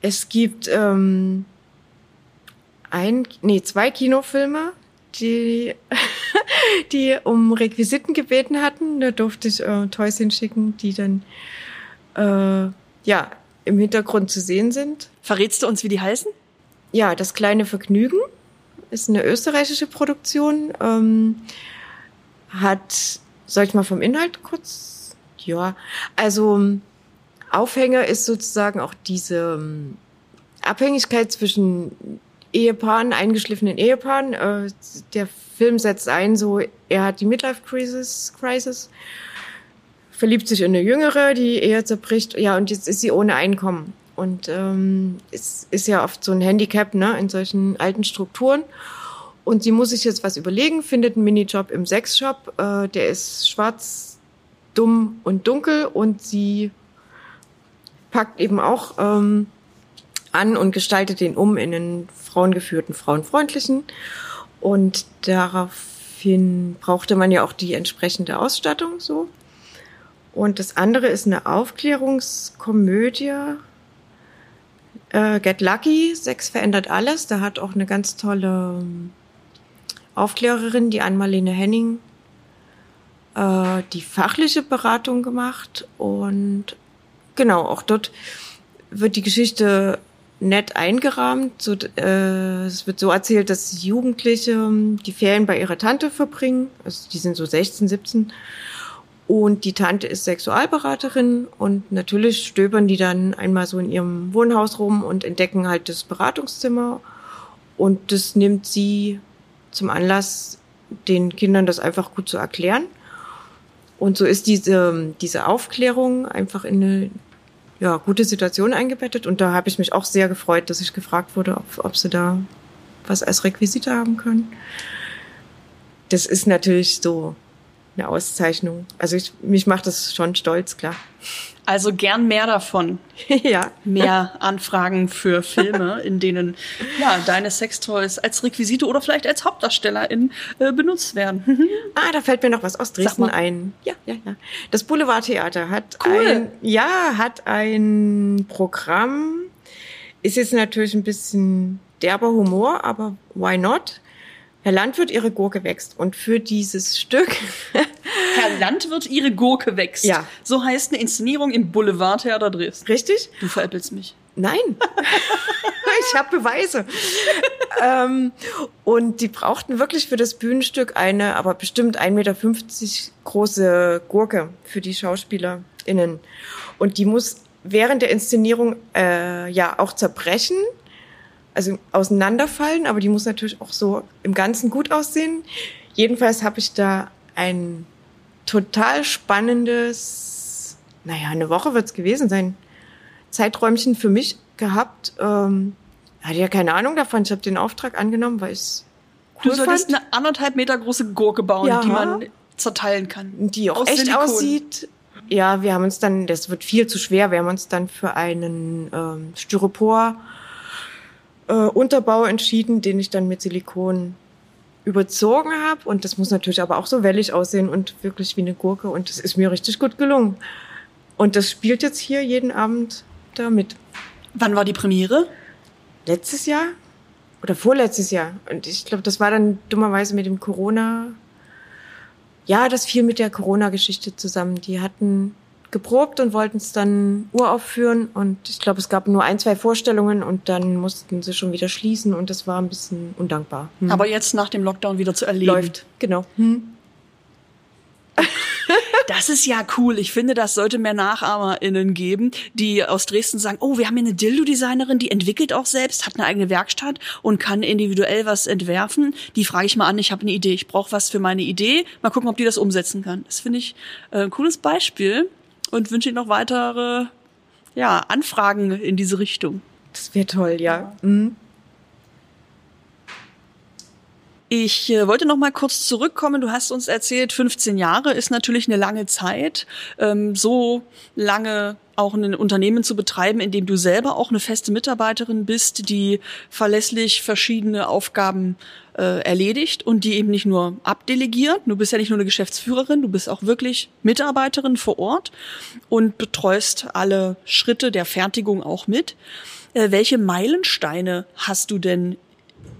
es gibt ähm, ein, nee, zwei Kinofilme, die, die um Requisiten gebeten hatten. Da durfte ich äh, Toys hinschicken, die dann äh, ja im Hintergrund zu sehen sind. Verrätst du uns, wie die heißen? Ja, das kleine Vergnügen ist eine österreichische Produktion. Ähm, hat, soll ich mal vom Inhalt kurz? Ja, also Aufhänger ist sozusagen auch diese ähm, Abhängigkeit zwischen Ehepaaren, eingeschliffenen Ehepaaren. Äh, der Film setzt ein, so er hat die Midlife Crisis, Crisis, verliebt sich in eine Jüngere, die Ehe zerbricht, ja, und jetzt ist sie ohne Einkommen. Und ähm, es ist ja oft so ein Handicap ne, in solchen alten Strukturen. Und sie muss sich jetzt was überlegen, findet einen Minijob im Sexshop. Äh, der ist schwarz, dumm und dunkel und sie packt eben auch ähm, an und gestaltet den um in einen frauengeführten, frauenfreundlichen. Und darauf daraufhin brauchte man ja auch die entsprechende Ausstattung so. Und das andere ist eine Aufklärungskomödie. Äh, Get Lucky, Sex verändert alles. Da hat auch eine ganz tolle ähm, Aufklärerin, die Ann-Marlene Henning, äh, die fachliche Beratung gemacht. Und genau, auch dort wird die Geschichte nett eingerahmt. So, äh, es wird so erzählt, dass Jugendliche ähm, die Ferien bei ihrer Tante verbringen. Also die sind so 16, 17. Und die Tante ist Sexualberaterin und natürlich stöbern die dann einmal so in ihrem Wohnhaus rum und entdecken halt das Beratungszimmer. Und das nimmt sie zum Anlass, den Kindern das einfach gut zu erklären. Und so ist diese, diese Aufklärung einfach in eine ja, gute Situation eingebettet. Und da habe ich mich auch sehr gefreut, dass ich gefragt wurde, ob, ob sie da was als Requisite haben können. Das ist natürlich so eine Auszeichnung. Also ich, mich macht das schon stolz, klar. Also gern mehr davon. ja. Mehr Anfragen für Filme, in denen ja deine Sextoys als Requisite oder vielleicht als Hauptdarstellerin äh, benutzt werden. ah, da fällt mir noch was aus Dresden ein. Ja, ja, ja. Das Boulevardtheater hat Cool. ein, ja, hat ein Programm. Ist jetzt natürlich ein bisschen derber Humor, aber why not? Herr Landwirt, ihre Gurke wächst. Und für dieses Stück Herr Landwirt, ihre Gurke wächst. Ja. So heißt eine Inszenierung im Boulevardtheater Dresden. Richtig? Du veräppelst mich. Nein, ich habe Beweise. ähm, und die brauchten wirklich für das Bühnenstück eine, aber bestimmt 1,50 Meter große Gurke für die SchauspielerInnen. Und die muss während der Inszenierung äh, ja auch zerbrechen, also auseinanderfallen, aber die muss natürlich auch so im Ganzen gut aussehen. Jedenfalls habe ich da ein total spannendes, naja, eine Woche wird's gewesen sein, Zeiträumchen für mich gehabt. Ähm, hatte ja keine Ahnung davon. Ich habe den Auftrag angenommen, weil ich Du cool solltest fand, eine anderthalb Meter große Gurke bauen, Ja. die man zerteilen kann. die auch aus echt Silikon. aussieht. Ja, wir haben uns dann, das wird viel zu schwer, wir haben uns dann für einen ähm, Styropor äh, Unterbau entschieden, den ich dann mit Silikon überzogen habe. Und das muss natürlich aber auch so wellig aussehen und wirklich wie eine Gurke. Und das ist mir richtig gut gelungen. Und das spielt jetzt hier jeden Abend da mit. Wann war die Premiere? letztes Jahr oder vorletztes Jahr. Und ich glaube, das war dann dummerweise mit dem Corona. Ja, das fiel mit der Corona-Geschichte zusammen. Die hatten geprobt und wollten es dann uraufführen. Und ich glaube, es gab nur ein, zwei Vorstellungen und dann mussten sie schon wieder schließen und das war ein bisschen undankbar. Hm. Aber jetzt nach dem Lockdown wieder zu erleben. läuft, genau. Hm. Das ist ja cool. Ich finde, das sollte mehr NachahmerInnen geben, die aus Dresden sagen, oh, wir haben hier eine Dildo-Designerin, die entwickelt auch selbst, hat eine eigene Werkstatt und kann individuell was entwerfen. Die frage ich mal an, ich habe eine Idee, ich brauche was für meine Idee. Mal gucken, ob die das umsetzen kann. Das finde ich äh, ein cooles Beispiel und wünsche Ihnen noch weitere ja, Anfragen in diese Richtung. Das wäre toll, ja. Hm. Ich äh, wollte noch mal kurz zurückkommen. Du hast uns erzählt, 15 Jahre ist natürlich eine lange Zeit. Ähm, so lange auch ein Unternehmen zu betreiben, in dem du selber auch eine feste Mitarbeiterin bist, die verlässlich verschiedene Aufgaben äh, erledigt und die eben nicht nur abdelegiert. Du bist ja nicht nur eine Geschäftsführerin, du bist auch wirklich Mitarbeiterin vor Ort und betreust alle Schritte der Fertigung auch mit. Äh, welche Meilensteine hast du denn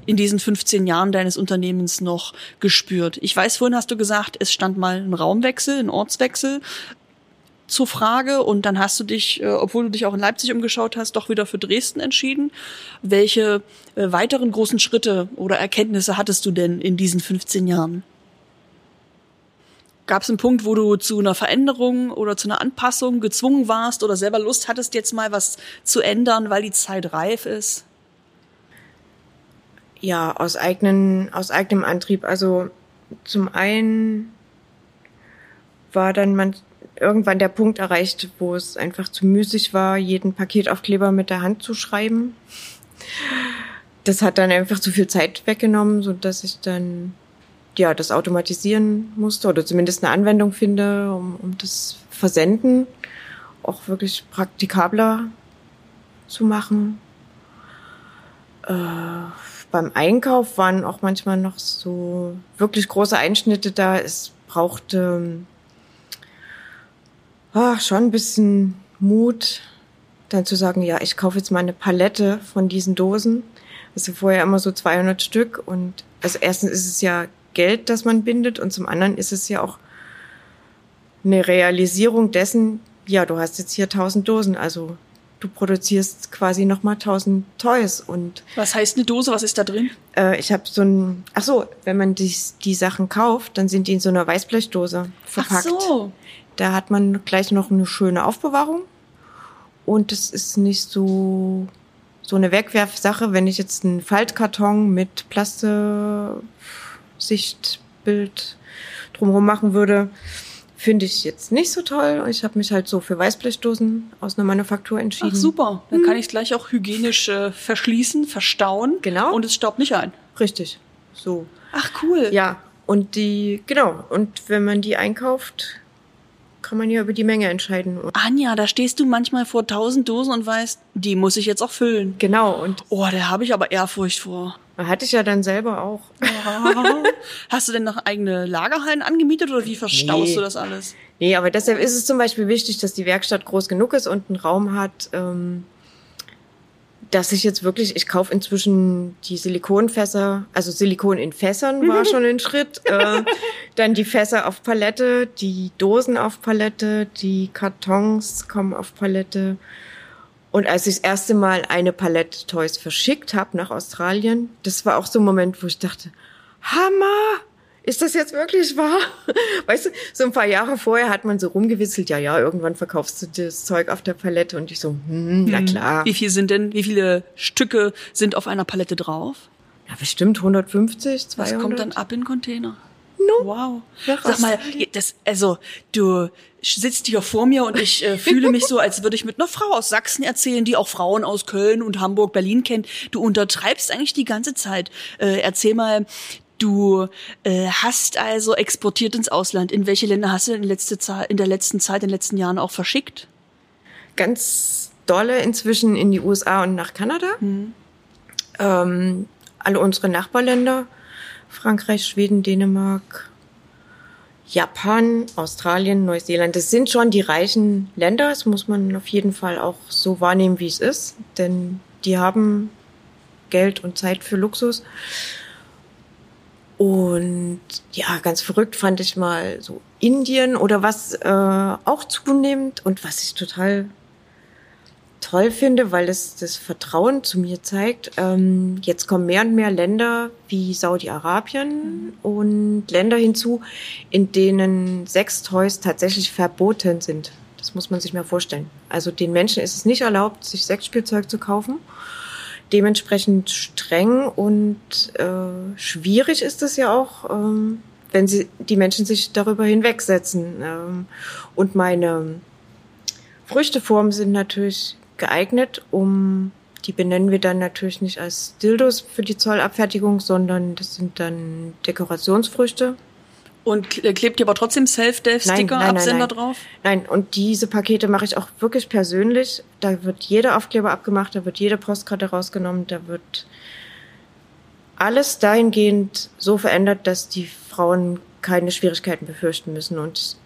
in diesen 15 Jahren deines Unternehmens noch gespürt? Ich weiß, vorhin hast du gesagt, es stand mal ein Raumwechsel, ein Ortswechsel zur Frage und dann hast du dich, äh, obwohl du dich auch in Leipzig umgeschaut hast, doch wieder für Dresden entschieden. Welche äh, weiteren großen Schritte oder Erkenntnisse hattest du denn in diesen 15 Jahren? Gab es einen Punkt, wo du zu einer Veränderung oder zu einer Anpassung gezwungen warst oder selber Lust hattest, jetzt mal was zu ändern, weil die Zeit reif ist? Ja, aus eigenen, aus eigenem Antrieb. Also zum einen war dann man irgendwann der Punkt erreicht, wo es einfach zu müßig war, jeden Paketaufkleber mit der Hand zu schreiben. Das hat dann einfach zu viel Zeit weggenommen, so dass ich dann ja das automatisieren musste oder zumindest eine Anwendung finde, um, um das Versenden auch wirklich praktikabler zu machen. Äh, beim Einkauf waren auch manchmal noch so wirklich große Einschnitte da. Es brauchte ach, schon ein bisschen Mut, dann zu sagen, ja, ich kaufe jetzt mal eine Palette von diesen Dosen. Also vorher immer so 200 Stück und also erstens ist es ja Geld, das man bindet und zum anderen ist es ja auch eine Realisierung dessen, ja, du hast jetzt hier 1000 Dosen, also du produzierst quasi nochmal 1000 Toys und Was heißt eine Dose? Was ist da drin? äh, ich habe so ein, ach so, wenn man die, die Sachen kauft, dann sind die in so einer Weißblechdose verpackt. Ach so. Da hat man gleich noch eine schöne Aufbewahrung und es ist nicht so so eine Wegwerfsache, wenn ich jetzt einen Faltkarton mit Plastik-Sichtbild drumherum machen würde, finde ich jetzt nicht so toll. Ich habe mich halt so für Weißblechdosen aus einer Manufaktur entschieden. Ach super. Dann kann ich es gleich auch hygienisch äh, verschließen, verstauen. Genau. Und es staubt nicht ein. Richtig. So. Ach cool. Ja, und die, genau. Und wenn man die einkauft, kann man ja über die Menge entscheiden. Und Anja, da stehst du manchmal vor tausend Dosen und weißt, die muss ich jetzt auch füllen. genau. Und Oh, da habe ich aber Ehrfurcht vor. hatte ich ja dann selber auch. Hast du denn noch eigene Lagerhallen angemietet oder wie verstaust Nee. du das alles? Nee, aber deshalb ist es zum Beispiel wichtig, dass die Werkstatt groß genug ist und einen Raum hat, ähm, dass ich jetzt wirklich, ich kaufe inzwischen die Silikonfässer, also Silikon in Fässern war schon ein Schritt, äh, dann die Fässer auf Palette, die Dosen auf Palette, die Kartons kommen auf Palette. Und als ich das erste Mal eine Palette Toys verschickt habe nach Australien, das war auch so ein Moment, wo ich dachte, Hammer! Ist das jetzt wirklich wahr? Weißt du, so ein paar Jahre vorher hat man so rumgewitzelt, ja, ja, irgendwann verkaufst du das Zeug auf der Palette und ich so, hm, na klar. Wie viel sind denn, wie viele Stücke sind auf einer Palette drauf? Ja, bestimmt 150, Was 200. kommt dann ab in Container? No. Wow. Ja, Sag mal, das, also, du sitzt hier vor mir und ich äh, fühle mich so, als würde ich mit einer Frau aus Sachsen erzählen, die auch Frauen aus Köln und Hamburg, Berlin kennt. Du untertreibst eigentlich die ganze Zeit. Äh, erzähl mal, du äh, hast also exportiert ins Ausland. In welche Länder hast du in, letzte Zeit, in der letzten Zeit, in den letzten Jahren auch verschickt? Ganz dolle inzwischen in die USA und nach Kanada. Ähm, alle unsere Nachbarländer, Frankreich, Schweden, Dänemark, Japan, Australien, Neuseeland, das sind schon die reichen Länder. Das muss man auf jeden Fall auch so wahrnehmen, wie es ist. Denn die haben Geld und Zeit für Luxus. Und ja, ganz verrückt fand ich mal so Indien oder was äh, auch zunehmend und was ich total toll finde, weil es das Vertrauen zu mir zeigt. Ähm, jetzt kommen mehr und mehr Länder wie Saudi-Arabien und Länder hinzu, in denen Sextoys tatsächlich verboten sind. Das muss man sich mal vorstellen. Also den Menschen ist es nicht erlaubt, sich Sexspielzeug zu kaufen. Dementsprechend streng und äh, schwierig ist es ja auch, ähm, wenn sie die Menschen sich darüber hinwegsetzen. Ähm, und meine Früchteformen sind natürlich geeignet, um die benennen wir dann natürlich nicht als Dildos für die Zollabfertigung, sondern das sind dann Dekorationsfrüchte. Und kle- klebt ihr aber trotzdem Self-Dev-Sticker, Absender nein. drauf? Nein, und diese Pakete mache ich auch wirklich persönlich. Da wird jeder Aufkleber abgemacht, da wird jede Postkarte rausgenommen, da wird alles dahingehend so verändert, dass die Frauen keine Schwierigkeiten befürchten müssen. Und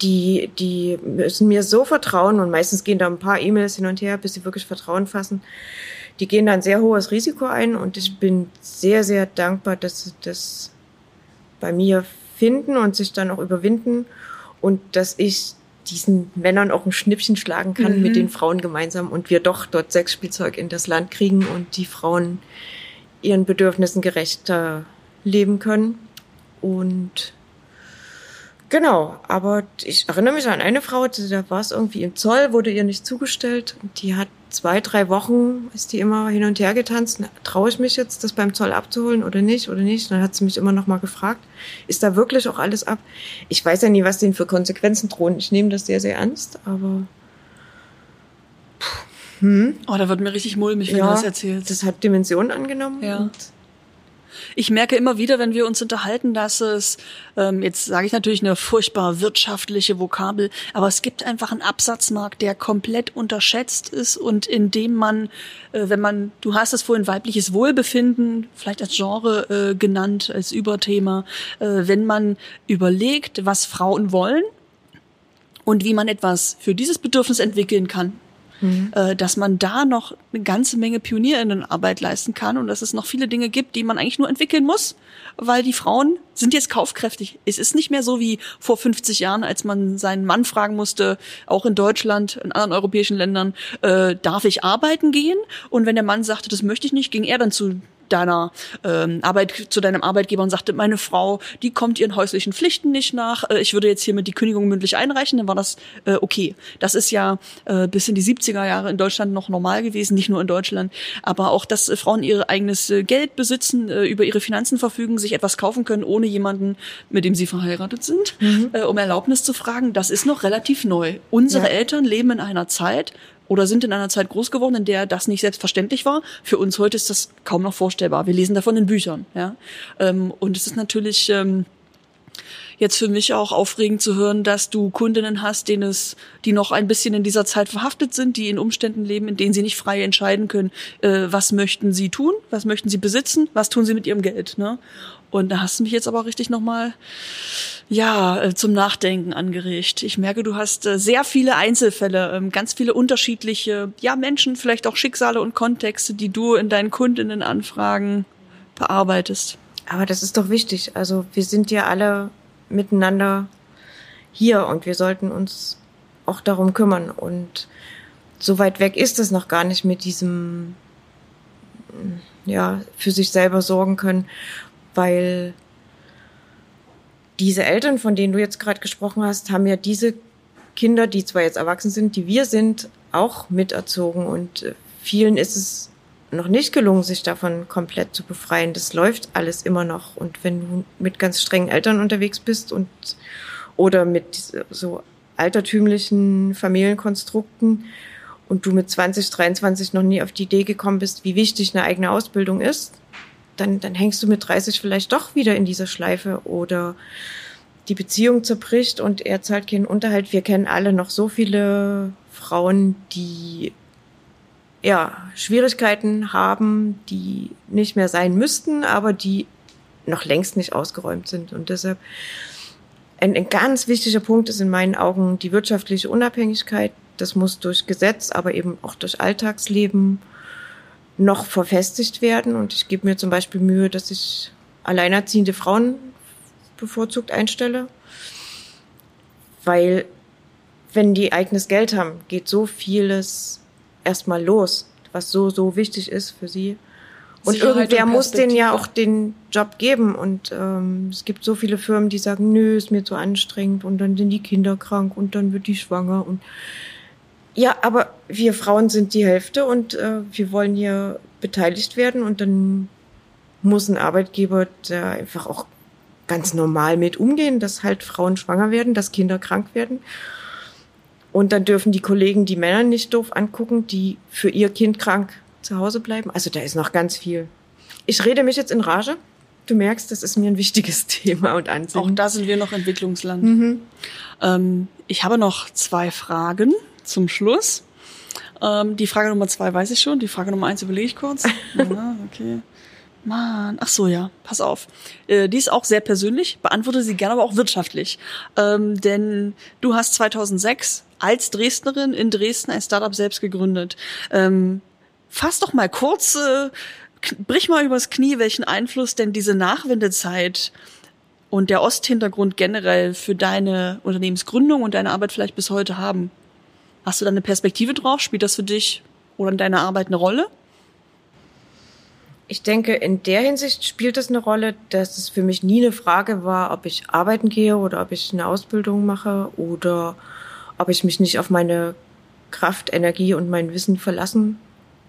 die, die müssen mir so vertrauen und meistens gehen da ein paar E-Mails hin und her, bis sie wirklich Vertrauen fassen. Die gehen da ein sehr hohes Risiko ein und ich bin sehr, sehr dankbar, dass das bei mir finden und sich dann auch überwinden und dass ich diesen Männern auch ein Schnippchen schlagen kann Mhm. mit den Frauen gemeinsam und wir doch dort Sexspielzeug in das Land kriegen und die Frauen ihren Bedürfnissen gerechter leben können. Und genau, aber ich erinnere mich an eine Frau, die- da war es irgendwie im Zoll, wurde ihr nicht zugestellt. Die hat zwei, drei Wochen, ist die immer hin und her getanzt. Traue ich mich jetzt, das beim Zoll abzuholen oder nicht oder nicht? Dann hat sie mich immer noch mal gefragt, ist da wirklich auch alles ab? Ich weiß ja nie, was denen für Konsequenzen drohen. Ich nehme das sehr, sehr ernst, aber Oh, da wird mir richtig mulmig, wenn du das erzählst. das hat Dimensionen angenommen. Ja. Ich merke immer wieder, wenn wir uns unterhalten, dass es, ähm, jetzt sage ich natürlich eine furchtbar wirtschaftliche Vokabel, aber es gibt einfach einen Absatzmarkt, der komplett unterschätzt ist und in dem man, äh, wenn man, du hast es vorhin weibliches Wohlbefinden, vielleicht als Genre äh, genannt, als Überthema, äh, wenn man überlegt, was Frauen wollen und wie man etwas für dieses Bedürfnis entwickeln kann, mhm. äh, dass man da noch eine ganze Menge Pionierinnenarbeit leisten kann und dass es noch viele Dinge gibt, die man eigentlich nur entwickeln muss, weil die Frauen sind jetzt kaufkräftig. Es ist nicht mehr so wie vor 50 Jahren, als man seinen Mann fragen musste, auch in Deutschland, in anderen europäischen Ländern, äh, darf ich arbeiten gehen? Und wenn der Mann sagte, das möchte ich nicht, ging er dann zu deiner ähm, Arbeit zu deinem Arbeitgeber und sagte, meine Frau, die kommt ihren häuslichen Pflichten nicht nach. Äh, ich würde jetzt hiermit die Kündigung mündlich einreichen, dann war das äh, okay. Das ist ja äh, bis in die 70er Jahre in Deutschland noch normal gewesen, nicht nur in Deutschland, aber auch, dass äh, Frauen ihr eigenes äh, Geld besitzen, äh, über ihre Finanzen verfügen, sich etwas kaufen können, ohne jemanden, mit dem sie verheiratet sind, mhm. äh, um Erlaubnis zu fragen, das ist noch relativ neu. Unsere ja. Eltern leben in einer Zeit, oder sind in einer Zeit groß geworden, in der das nicht selbstverständlich war. Für uns heute ist das kaum noch vorstellbar. Wir lesen davon in Büchern. Ja? Ähm, und es ist natürlich ähm, jetzt für mich auch aufregend zu hören, dass du Kundinnen hast, denen es, die noch ein bisschen in dieser Zeit verhaftet sind, die in Umständen leben, in denen sie nicht frei entscheiden können, äh, was möchten sie tun, was möchten sie besitzen, was tun sie mit ihrem Geld. Ne? Und da hast du mich jetzt aber richtig nochmal, ja, äh, zum Nachdenken angeregt. Ich merke, du hast äh, sehr viele Einzelfälle, ähm, ganz viele unterschiedliche, ja, Menschen, vielleicht auch Schicksale und Kontexte, die du in deinen Kundinnenanfragen bearbeitest. Aber das ist doch wichtig. Also wir sind ja alle miteinander hier und wir sollten uns auch darum kümmern. Und so weit weg ist es noch gar nicht mit diesem, ja, für sich selber sorgen können weil diese Eltern, von denen du jetzt gerade gesprochen hast, haben ja diese Kinder, die zwar jetzt erwachsen sind, die wir sind, auch miterzogen und äh, vielen ist es noch nicht gelungen, sich davon komplett zu befreien. Das läuft alles immer noch. Und wenn du mit ganz strengen Eltern unterwegs bist und oder mit so altertümlichen Familienkonstrukten und du mit 20, 23 noch nie auf die Idee gekommen bist, wie wichtig eine eigene Ausbildung ist, dann, dann hängst du mit 30 vielleicht doch wieder in dieser Schleife oder die Beziehung zerbricht und er zahlt keinen Unterhalt. Wir kennen alle noch so viele Frauen, die ja Schwierigkeiten haben, die nicht mehr sein müssten, aber die noch längst nicht ausgeräumt sind. Und deshalb ein, ein ganz wichtiger Punkt ist in meinen Augen die wirtschaftliche Unabhängigkeit. Das muss durch Gesetz, aber eben auch durch Alltagsleben noch verfestigt werden. Und ich gebe mir zum Beispiel Mühe, dass ich alleinerziehende Frauen bevorzugt einstelle, weil wenn die eigenes Geld haben, geht so vieles erstmal los, was so, so wichtig ist für sie. Und Sicherheit irgendwer und muss denen ja auch den Job geben. Und ähm, es gibt so viele Firmen, die sagen, nö, ist mir zu anstrengend und dann sind die Kinder krank und dann wird die schwanger und ja, aber wir Frauen sind die Hälfte und äh, wir wollen hier beteiligt werden und dann muss ein Arbeitgeber da einfach auch ganz normal mit umgehen, dass halt Frauen schwanger werden, dass Kinder krank werden. Und dann dürfen die Kollegen die Männer nicht doof angucken, die für ihr Kind krank zu Hause bleiben. Also da ist noch ganz viel. Ich rede mich jetzt in Rage. Du merkst, das ist mir ein wichtiges Thema und Ansinnen. Auch da sind wir noch Entwicklungsland. Mhm. Ähm, ich habe noch zwei Fragen zum Schluss. Ähm, die Frage Nummer zwei weiß ich schon. Die Frage Nummer eins überlege ich kurz. ja, okay. Mann, ach so, ja, pass auf. Äh, die ist auch sehr persönlich, beantworte sie gerne, aber auch wirtschaftlich. Ähm, denn du hast 2006 als Dresdnerin in Dresden ein Startup selbst gegründet. Ähm, fass doch mal kurz, äh, brich mal übers Knie, welchen Einfluss denn diese Nachwendezeit und der Osthintergrund generell für deine Unternehmensgründung und deine Arbeit vielleicht bis heute haben. Hast du da eine Perspektive drauf? Spielt das für dich oder in deiner Arbeit eine Rolle? Ich denke, in der Hinsicht spielt es eine Rolle, dass es für mich nie eine Frage war, ob ich arbeiten gehe oder ob ich eine Ausbildung mache oder ob ich mich nicht auf meine Kraft, Energie und mein Wissen verlassen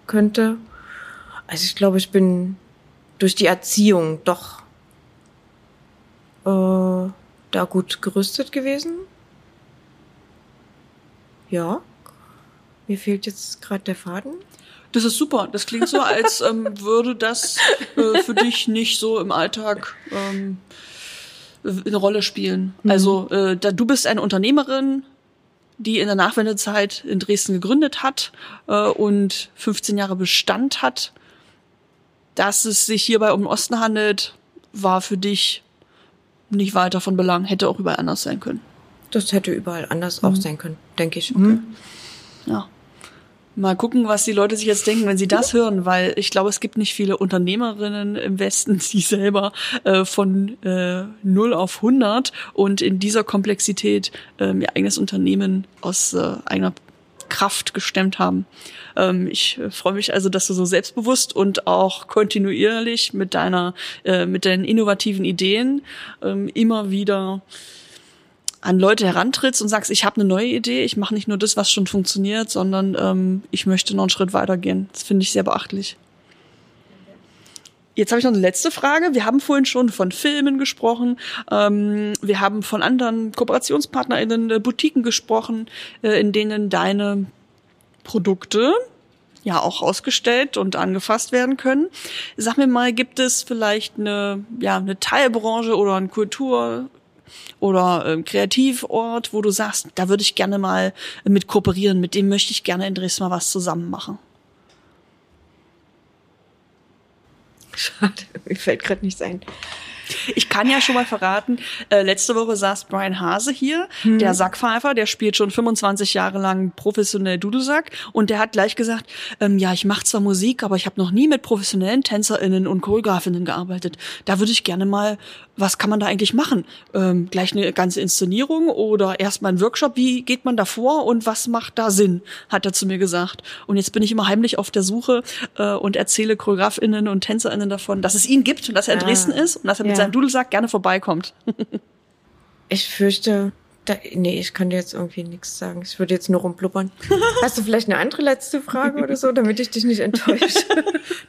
könnte. Also ich glaube, ich bin durch die Erziehung doch äh, da gut gerüstet gewesen. Ja. Mir fehlt jetzt gerade der Faden. Das ist super. Das klingt so, als ähm, würde das äh, für dich nicht so im Alltag ähm, eine Rolle spielen. Mhm. Also äh, da, du bist eine Unternehmerin, die in der Nachwendezeit in Dresden gegründet hat äh, und 15 Jahre Bestand hat. Dass es sich hierbei um den Osten handelt, war für dich nicht weiter von Belang, hätte auch überall anders sein können. Das hätte überall anders mhm. auch sein können, denke ich. Okay. Mhm. Ja. Mal gucken, was die Leute sich jetzt denken, wenn sie das hören, weil ich glaube, es gibt nicht viele Unternehmerinnen im Westen, die selber äh, von äh, 0 auf 100 und in dieser Komplexität äh, ihr eigenes Unternehmen aus äh, eigener Kraft gestemmt haben. Ähm, ich äh, freue mich also, dass du so selbstbewusst und auch kontinuierlich mit deiner, äh, mit deinen innovativen Ideen ähm, immer wieder an Leute herantrittst und sagst, ich habe eine neue Idee, ich mache nicht nur das, was schon funktioniert, sondern ähm, ich möchte noch einen Schritt weitergehen. Das finde ich sehr beachtlich. Jetzt habe ich noch eine letzte Frage. Wir haben vorhin schon von Filmen gesprochen. Ähm, wir haben von anderen KooperationspartnerInnen, äh, Boutiquen gesprochen, äh, in denen deine Produkte ja auch ausgestellt und angefasst werden können. Sag mir mal, gibt es vielleicht eine, ja, eine Teilbranche oder ein Kultur, oder ähm, Kreativort, wo du sagst, da würde ich gerne mal mit kooperieren, mit dem möchte ich gerne in Dresden mal was zusammen machen? Schade, mir fällt gerade nichts ein. Ich kann ja schon mal verraten, äh, letzte Woche saß Brian Hase hier, hm. der Sackpfeifer, der spielt schon 25 Jahre lang professionell Dudelsack und der hat gleich gesagt, ähm, ja, ich mache zwar Musik, aber ich habe noch nie mit professionellen TänzerInnen und Choreografinnen gearbeitet. Da würde ich gerne mal, was kann man da eigentlich machen? Ähm, gleich eine ganze Inszenierung oder erstmal ein Workshop? Wie geht man da vor und was macht da Sinn? Hat er zu mir gesagt. Und jetzt bin ich immer heimlich auf der Suche äh, und erzähle ChoreografInnen und TänzerInnen davon, dass es ihn gibt und dass er in ah. Dresden ist und dass er mit ja seinem Dudelsack gerne vorbeikommt. ich fürchte, da, nee, ich kann dir jetzt irgendwie nichts sagen. Ich würde jetzt nur rumblubbern. Hast du vielleicht eine andere letzte Frage oder so, damit ich dich nicht enttäusche?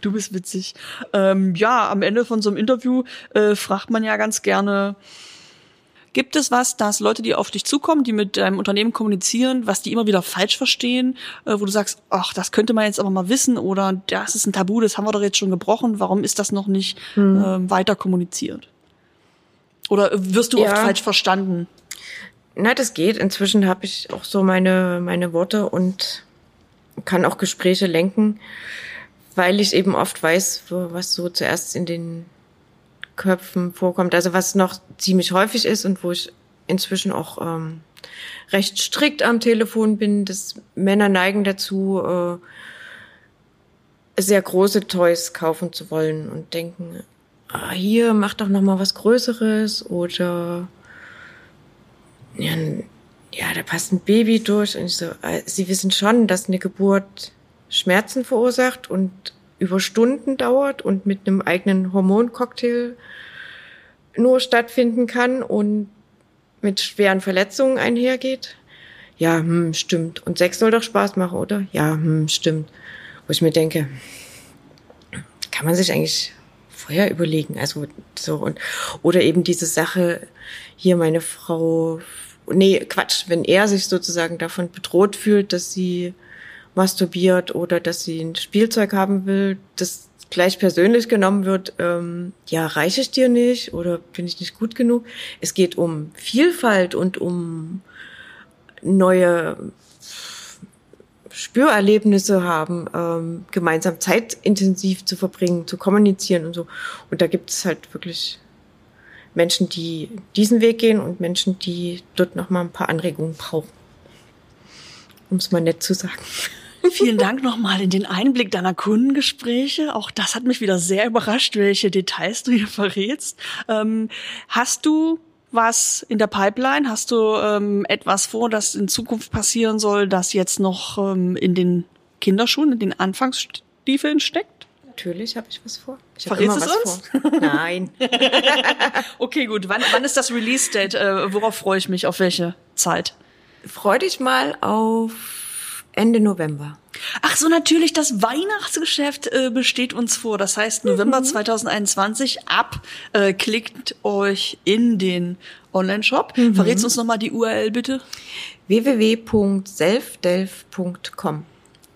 du bist witzig. Ähm, ja, am Ende von so einem Interview äh, fragt man ja ganz gerne, Gibt es was, dass Leute, die auf dich zukommen, die mit deinem Unternehmen kommunizieren, was die immer wieder falsch verstehen, äh, wo du sagst, ach, das könnte man jetzt aber mal wissen oder das ist ein Tabu, das haben wir doch jetzt schon gebrochen, warum ist das noch nicht hm. äh, weiter kommuniziert? Oder wirst du ja. oft falsch verstanden? Na, das geht. Inzwischen habe ich auch so meine, meine Worte und kann auch Gespräche lenken, weil ich eben oft weiß, was so zuerst in den Köpfen vorkommt. Also was noch ziemlich häufig ist und wo ich inzwischen auch ähm, recht strikt am Telefon bin, dass Männer neigen dazu, äh, sehr große Toys kaufen zu wollen und denken, ah, hier mach doch noch mal was Größeres oder ja, ja, da passt ein Baby durch und ich so, äh, sie wissen schon, dass eine Geburt Schmerzen verursacht und über Stunden dauert und mit einem eigenen Hormoncocktail nur stattfinden kann und mit schweren Verletzungen einhergeht. Ja, hm, stimmt. Und Sex soll doch Spaß machen, oder? Ja, hm, stimmt. Wo ich mir denke, kann man sich eigentlich vorher überlegen. Also so und oder eben diese Sache hier meine Frau nee, Quatsch, wenn er sich sozusagen davon bedroht fühlt, dass sie masturbiert oder dass sie ein Spielzeug haben will, das gleich persönlich genommen wird, ähm, ja, reiche ich dir nicht oder bin ich nicht gut genug. Es geht um Vielfalt und um neue Spürerlebnisse haben, ähm, gemeinsam zeitintensiv zu verbringen, zu kommunizieren und so. Und da gibt es halt wirklich Menschen, die diesen Weg gehen und Menschen, die dort noch mal ein paar Anregungen brauchen. Um es mal nett zu sagen. Vielen Dank nochmal in den Einblick deiner Kundengespräche. Auch das hat mich wieder sehr überrascht, welche Details du hier verrätst. Ähm, hast du was in der Pipeline? Hast du ähm, etwas vor, das in Zukunft passieren soll, das jetzt noch ähm, in den Kinderschuhen, in den Anfangsstiefeln steckt? Natürlich habe ich was vor. Ich Verrätst es uns? Vor. Nein. okay, gut. Wann, wann ist das Release-Date? Äh, worauf freue ich mich? Auf welche Zeit? Freu dich mal auf Ende November. Ach so, natürlich, das Weihnachtsgeschäft äh, besteht uns vor. Das heißt, November mhm. 2021 ab, äh, klickt euch in den Online-Shop. Mhm. Verrätst uns nochmal die URL bitte? www.selfdelf.com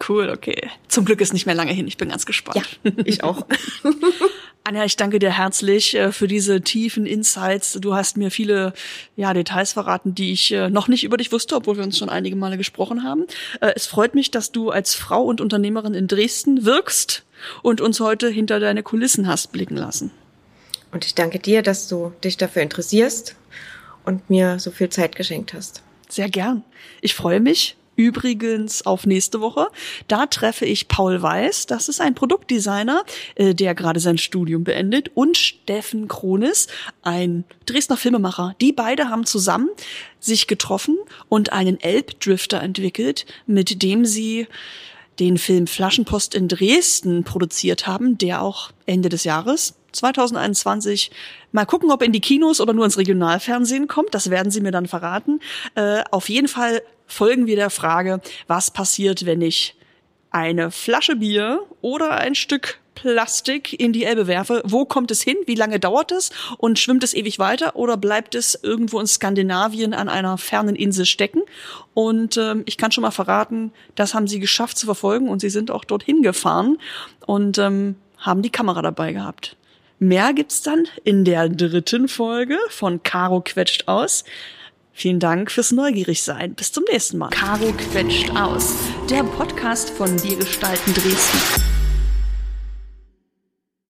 Cool, okay. Zum Glück ist nicht mehr lange hin. Ich bin ganz gespannt. Ja, ich auch. Anja, ich danke dir herzlich äh, für diese tiefen Insights. Du hast mir viele ja, Details verraten, die ich äh, noch nicht über dich wusste, obwohl wir uns schon einige Male gesprochen haben. Äh, es freut mich, dass du als Frau und Unternehmerin in Dresden wirkst und uns heute hinter deine Kulissen hast blicken lassen. Und ich danke dir, dass du dich dafür interessierst und mir so viel Zeit geschenkt hast. Sehr gern. Ich freue mich übrigens auf nächste Woche. Da treffe ich Paul Weiß, das ist ein Produktdesigner, äh, der gerade sein Studium beendet, und Steffen Kronis, ein Dresdner Filmemacher. Die beide haben zusammen sich getroffen und einen Elbdrifter entwickelt, mit dem sie den Film Flaschenpost in Dresden produziert haben, der auch Ende des Jahres 2021 mal gucken, ob in die Kinos oder nur ins Regionalfernsehen kommt. Das werden sie mir dann verraten. Äh, auf jeden Fall folgen wir der Frage, was passiert, wenn ich eine Flasche Bier oder ein Stück Plastik in die Elbe werfe, wo kommt es hin? Wie lange dauert es? Und schwimmt es ewig weiter oder bleibt es irgendwo in Skandinavien an einer fernen Insel stecken? Und ähm, ich kann schon mal verraten, das haben sie geschafft zu verfolgen und sie sind auch dorthin gefahren und ähm, haben die Kamera dabei gehabt. Mehr gibt's dann in der dritten Folge von Caro quetscht aus. Vielen Dank fürs Neugierigsein. Bis zum nächsten Mal. Caro quetscht aus. Der Podcast von Wir gestalten Dresden.